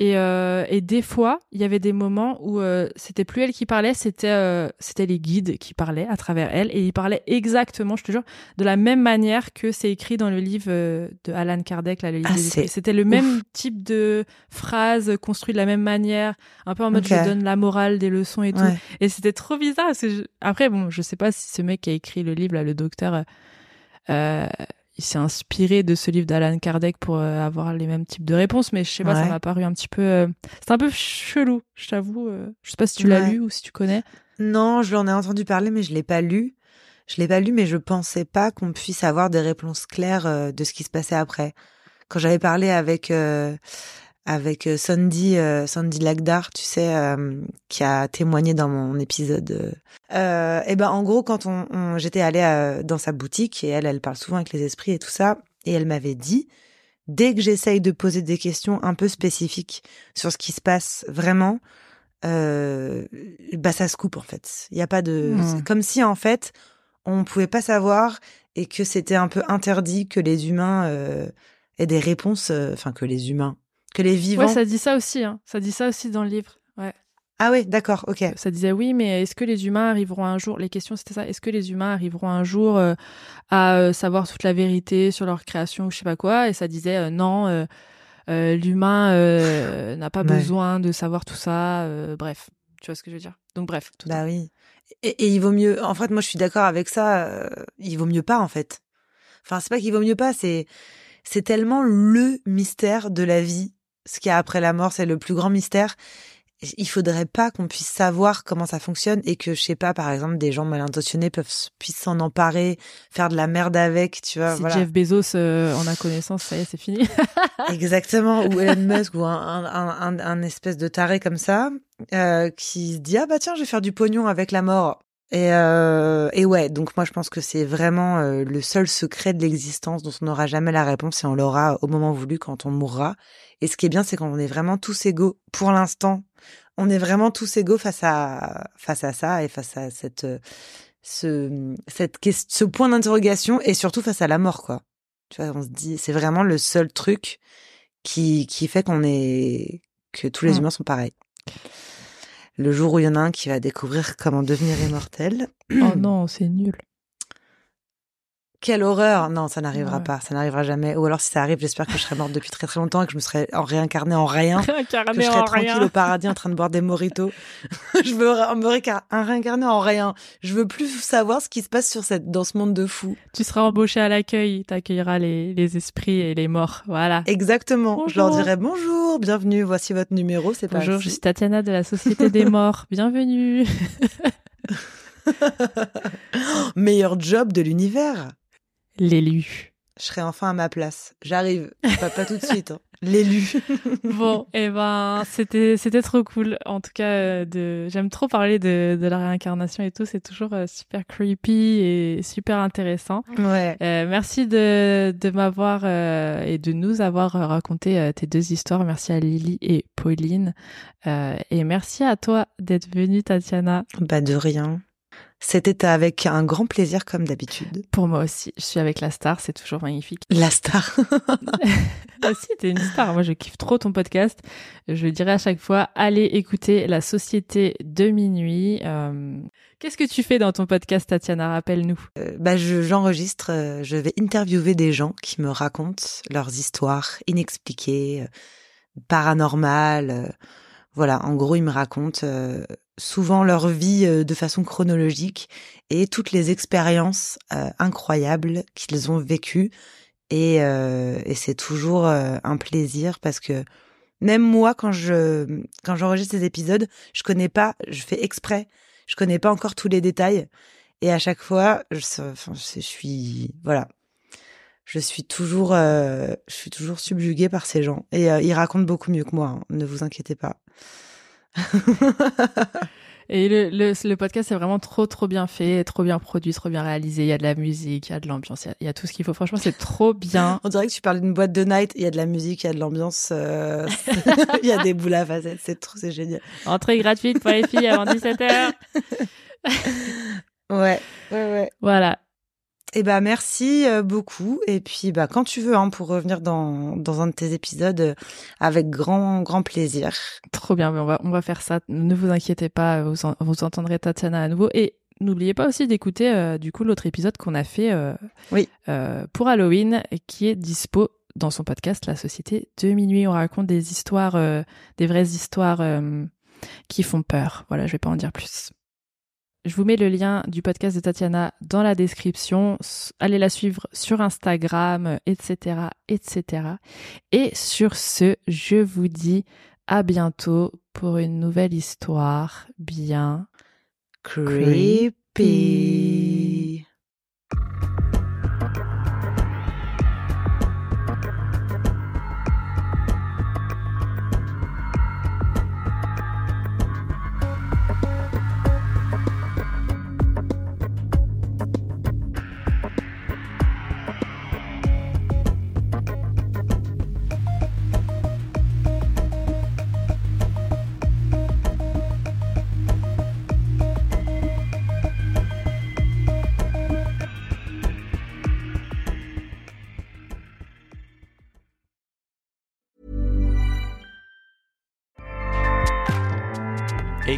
S5: Et, euh, et des fois, il y avait des moments où euh, c'était plus elle qui parlait, c'était euh, c'était les guides qui parlaient à travers elle, et ils parlaient exactement, je te jure, de la même manière que c'est écrit dans le livre euh, de Alan Kardec, là, le livre
S4: Ah.
S5: C'était le même type de phrase construite de la même manière, un peu en mode je donne la morale, des leçons et tout.
S4: Ouais.
S5: Et c'était trop bizarre. Parce que je- Après, bon, je sais pas si ce mec qui a écrit le livre, là, le docteur, euh, euh, il s'est inspiré de ce livre d'Alan Kardec pour euh, avoir les mêmes types de réponses, mais je sais pas, ça m'a paru un petit peu. euh, C'est un peu chelou, je t'avoue. euh, Je sais pas si tu l'as
S4: Ouais.
S5: lu ou si tu connais.
S4: Non, je l'en ai entendu parler, mais je l'ai pas lu. Je l'ai pas lu, mais je pensais pas qu'on puisse avoir des réponses claires de ce qui se passait après. Quand j'avais parlé avec avec euh, Sandy euh, Sandy Lagdar, tu sais, euh, qui a témoigné dans mon épisode. Euh, et ben en gros, quand on, on- j'étais allée euh, dans sa boutique et elle, elle parle souvent avec les esprits et tout ça, et elle m'avait dit, dès que j'essaye de poser des questions un peu spécifiques sur ce qui se passe vraiment, euh, bah ça se coupe en fait. Il y a pas de, c'est comme si en fait on pouvait pas savoir et que c'était un peu interdit que les humains euh, aient des réponses, euh, enfin que les humains, que les vivants.
S5: Ouais, ça dit ça aussi. Hein. Ça dit ça aussi dans le livre. Ouais.
S4: Ah ouais, d'accord, ok.
S5: Ça disait oui, mais est-ce que les humains arriveront un jour Les questions c'était ça. Est-ce que les humains arriveront un jour euh, à euh, savoir toute la vérité sur leur création ou je sais pas quoi? Et ça disait euh, non. euh, euh, L'humain euh, n'a pas
S4: Ouais.
S5: besoin de savoir tout ça. euh, bref, tu vois ce que je veux dire? Donc bref. Tout
S4: Bah oui. Et, et il vaut mieux. En fait, moi, je suis d'accord avec ça. euh, il vaut mieux pas, en fait. Enfin, c'est pas qu'il vaut mieux pas. C'est c'est tellement le mystère de la vie. Ce qu'il y a après la mort, c'est le plus grand mystère. il faudrait pas qu'on puisse savoir comment ça fonctionne et que je sais pas par exemple des gens mal intentionnés peuvent puissent s'en emparer, faire de la merde avec, tu vois.
S5: si
S4: voilà.
S5: Jeff Bezos euh, en a connaissance, ça y est, c'est fini.
S4: Exactement, ou Elon Musk ou un, un, un, un espèce de taré comme ça euh, qui se dit ah bah tiens je vais faire du pognon avec la mort. Et, euh, et ouais, donc moi je pense que c'est vraiment euh, le seul secret de l'existence dont on n'aura jamais la réponse et on l'aura au moment voulu quand on mourra. Et ce qui est bien, c'est qu'on est vraiment tous égaux pour l'instant. On est vraiment tous égaux face à face à ça et face à cette euh, ce cette ce point d'interrogation et surtout face à la mort quoi. Tu vois, on se dit c'est vraiment le seul truc qui qui fait qu'on est que tous les
S5: Mm.
S4: humains sont pareils. Le jour où il y en a un qui va découvrir comment devenir immortel.
S5: oh non, c'est nul.
S4: Quelle horreur Non, ça n'arrivera
S5: Ouais.
S4: pas, ça n'arrivera jamais. Ou alors si ça arrive, j'espère que je serai morte depuis très très longtemps et que je me serais en réincarnée en rien. que je
S5: en
S4: tranquille
S5: rien.
S4: au paradis en train de boire des mojitos. je veux me réincarner en rien. Je veux plus savoir ce qui se passe sur cette dans ce monde de fous.
S5: Tu seras embauché à l'accueil, t'accueilleras les, les esprits et les morts. Voilà.
S4: Exactement. Je leur dirai bonjour, bienvenue, voici votre numéro, c'est pas
S5: Bonjour, je suis Tatiana de la Société des Morts. Bienvenue.
S4: meilleur job de l'univers.
S5: L'élu.
S4: Je serai enfin à ma place. J'arrive. Pas, pas tout de suite. hein. L'élu.
S5: Bon, et ben, c'était, c'était trop cool. En tout cas, euh, de, j'aime trop parler de, de la réincarnation et tout. C'est toujours euh, super creepy et super intéressant.
S4: ouais.
S5: Euh, merci de, de m'avoir euh, et de nous avoir euh, raconté euh, tes deux histoires. Merci à Lily et Pauline. Euh, et merci à toi d'être venue, Tatiana.
S4: Bah de rien. C'était avec un grand plaisir comme d'habitude.
S5: Pour moi aussi, je suis avec la star, c'est toujours magnifique.
S4: La star.
S5: Ah si, t'es une star. Moi, je kiffe trop ton podcast. Je le dirai à chaque fois, allez écouter La Société de Minuit. Euh, Qu'est-ce que tu fais dans ton podcast, Tatiana? Rappelle-nous.
S4: Euh, bah je j'enregistre, euh, je vais interviewer des gens qui me racontent leurs histoires inexpliquées, euh, paranormales. Voilà, en gros, ils me racontent euh, souvent leur vie euh, de façon chronologique et toutes les expériences euh, incroyables qu'ils ont vécues. Et, euh, et c'est toujours euh, un plaisir parce que même moi, quand je quand j'enregistre ces épisodes, je connais pas, je fais exprès, je connais pas encore tous les détails. Et à chaque fois, je, enfin, je suis voilà, je suis toujours, euh, je suis toujours subjuguée par ces gens. Et euh, ils racontent beaucoup mieux que moi. hein, ne vous inquiétez pas.
S5: Et le, le, le podcast est vraiment trop, trop bien fait, trop bien produit, trop bien réalisé. Il y a de la musique, il y a de l'ambiance, il y a- il y, a tout ce qu'il faut. Franchement, c'est trop bien.
S4: On dirait que tu parles d'une boîte de night. Il y a de la musique, il y a de l'ambiance, euh, il y a des boules à facettes. C'est trop, c'est génial.
S5: Entrée gratuite pour les filles avant 17h.
S4: Ouais, ouais, ouais.
S5: Voilà.
S4: Eh ben merci euh, beaucoup et puis bah quand tu veux hein, pour revenir dans dans un de tes épisodes euh, avec grand grand plaisir.
S5: Trop bien, mais on va, on va faire ça. Ne vous inquiétez pas, vous, en- vous entendrez Tatiana à nouveau. Et n'oubliez pas aussi d'écouter euh, du coup l'autre épisode qu'on a fait euh,
S4: Oui.
S5: euh, pour Halloween qui est dispo dans son podcast La Société de Minuit. On raconte des histoires, euh, des vraies histoires euh, qui font peur. Voilà, je vais pas en dire plus. Je vous mets le lien du podcast de Tatiana dans la description. Allez la suivre sur Instagram, etc., etc. Et sur ce, je vous dis à bientôt pour une nouvelle histoire bien
S4: Creepy.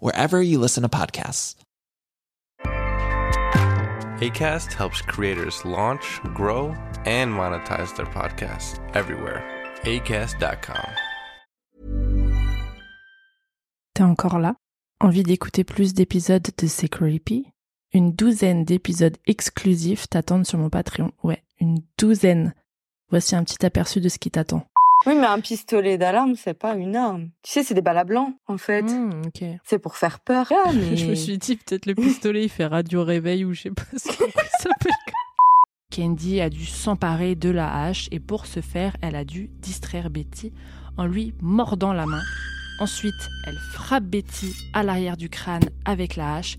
S6: wherever you listen to podcasts.
S7: ACAST helps creators launch, grow, and monetize their podcasts everywhere. ACAST.com.
S5: T'es encore là? Envie d'écouter plus d'épisodes de C'est Creepy? Une douzaine d'épisodes exclusifs t'attendent sur mon Patreon. Ouais, une douzaine. Voici un petit aperçu de ce qui t'attend.
S8: Oui, mais un pistolet d'alarme, c'est pas une arme. Tu sais, c'est des balles à blanc, en fait.
S5: Hmm.
S8: C'est pour faire peur. Ah, mais...
S5: Je me suis dit, peut-être le pistolet, il fait radio réveil ou je sais pas ce qu'on s'appelle. Candy a dû s'emparer de la hache et pour ce faire, elle a dû distraire Betty en lui mordant la main. Ensuite, elle frappe Betty à l'arrière du crâne avec la hache.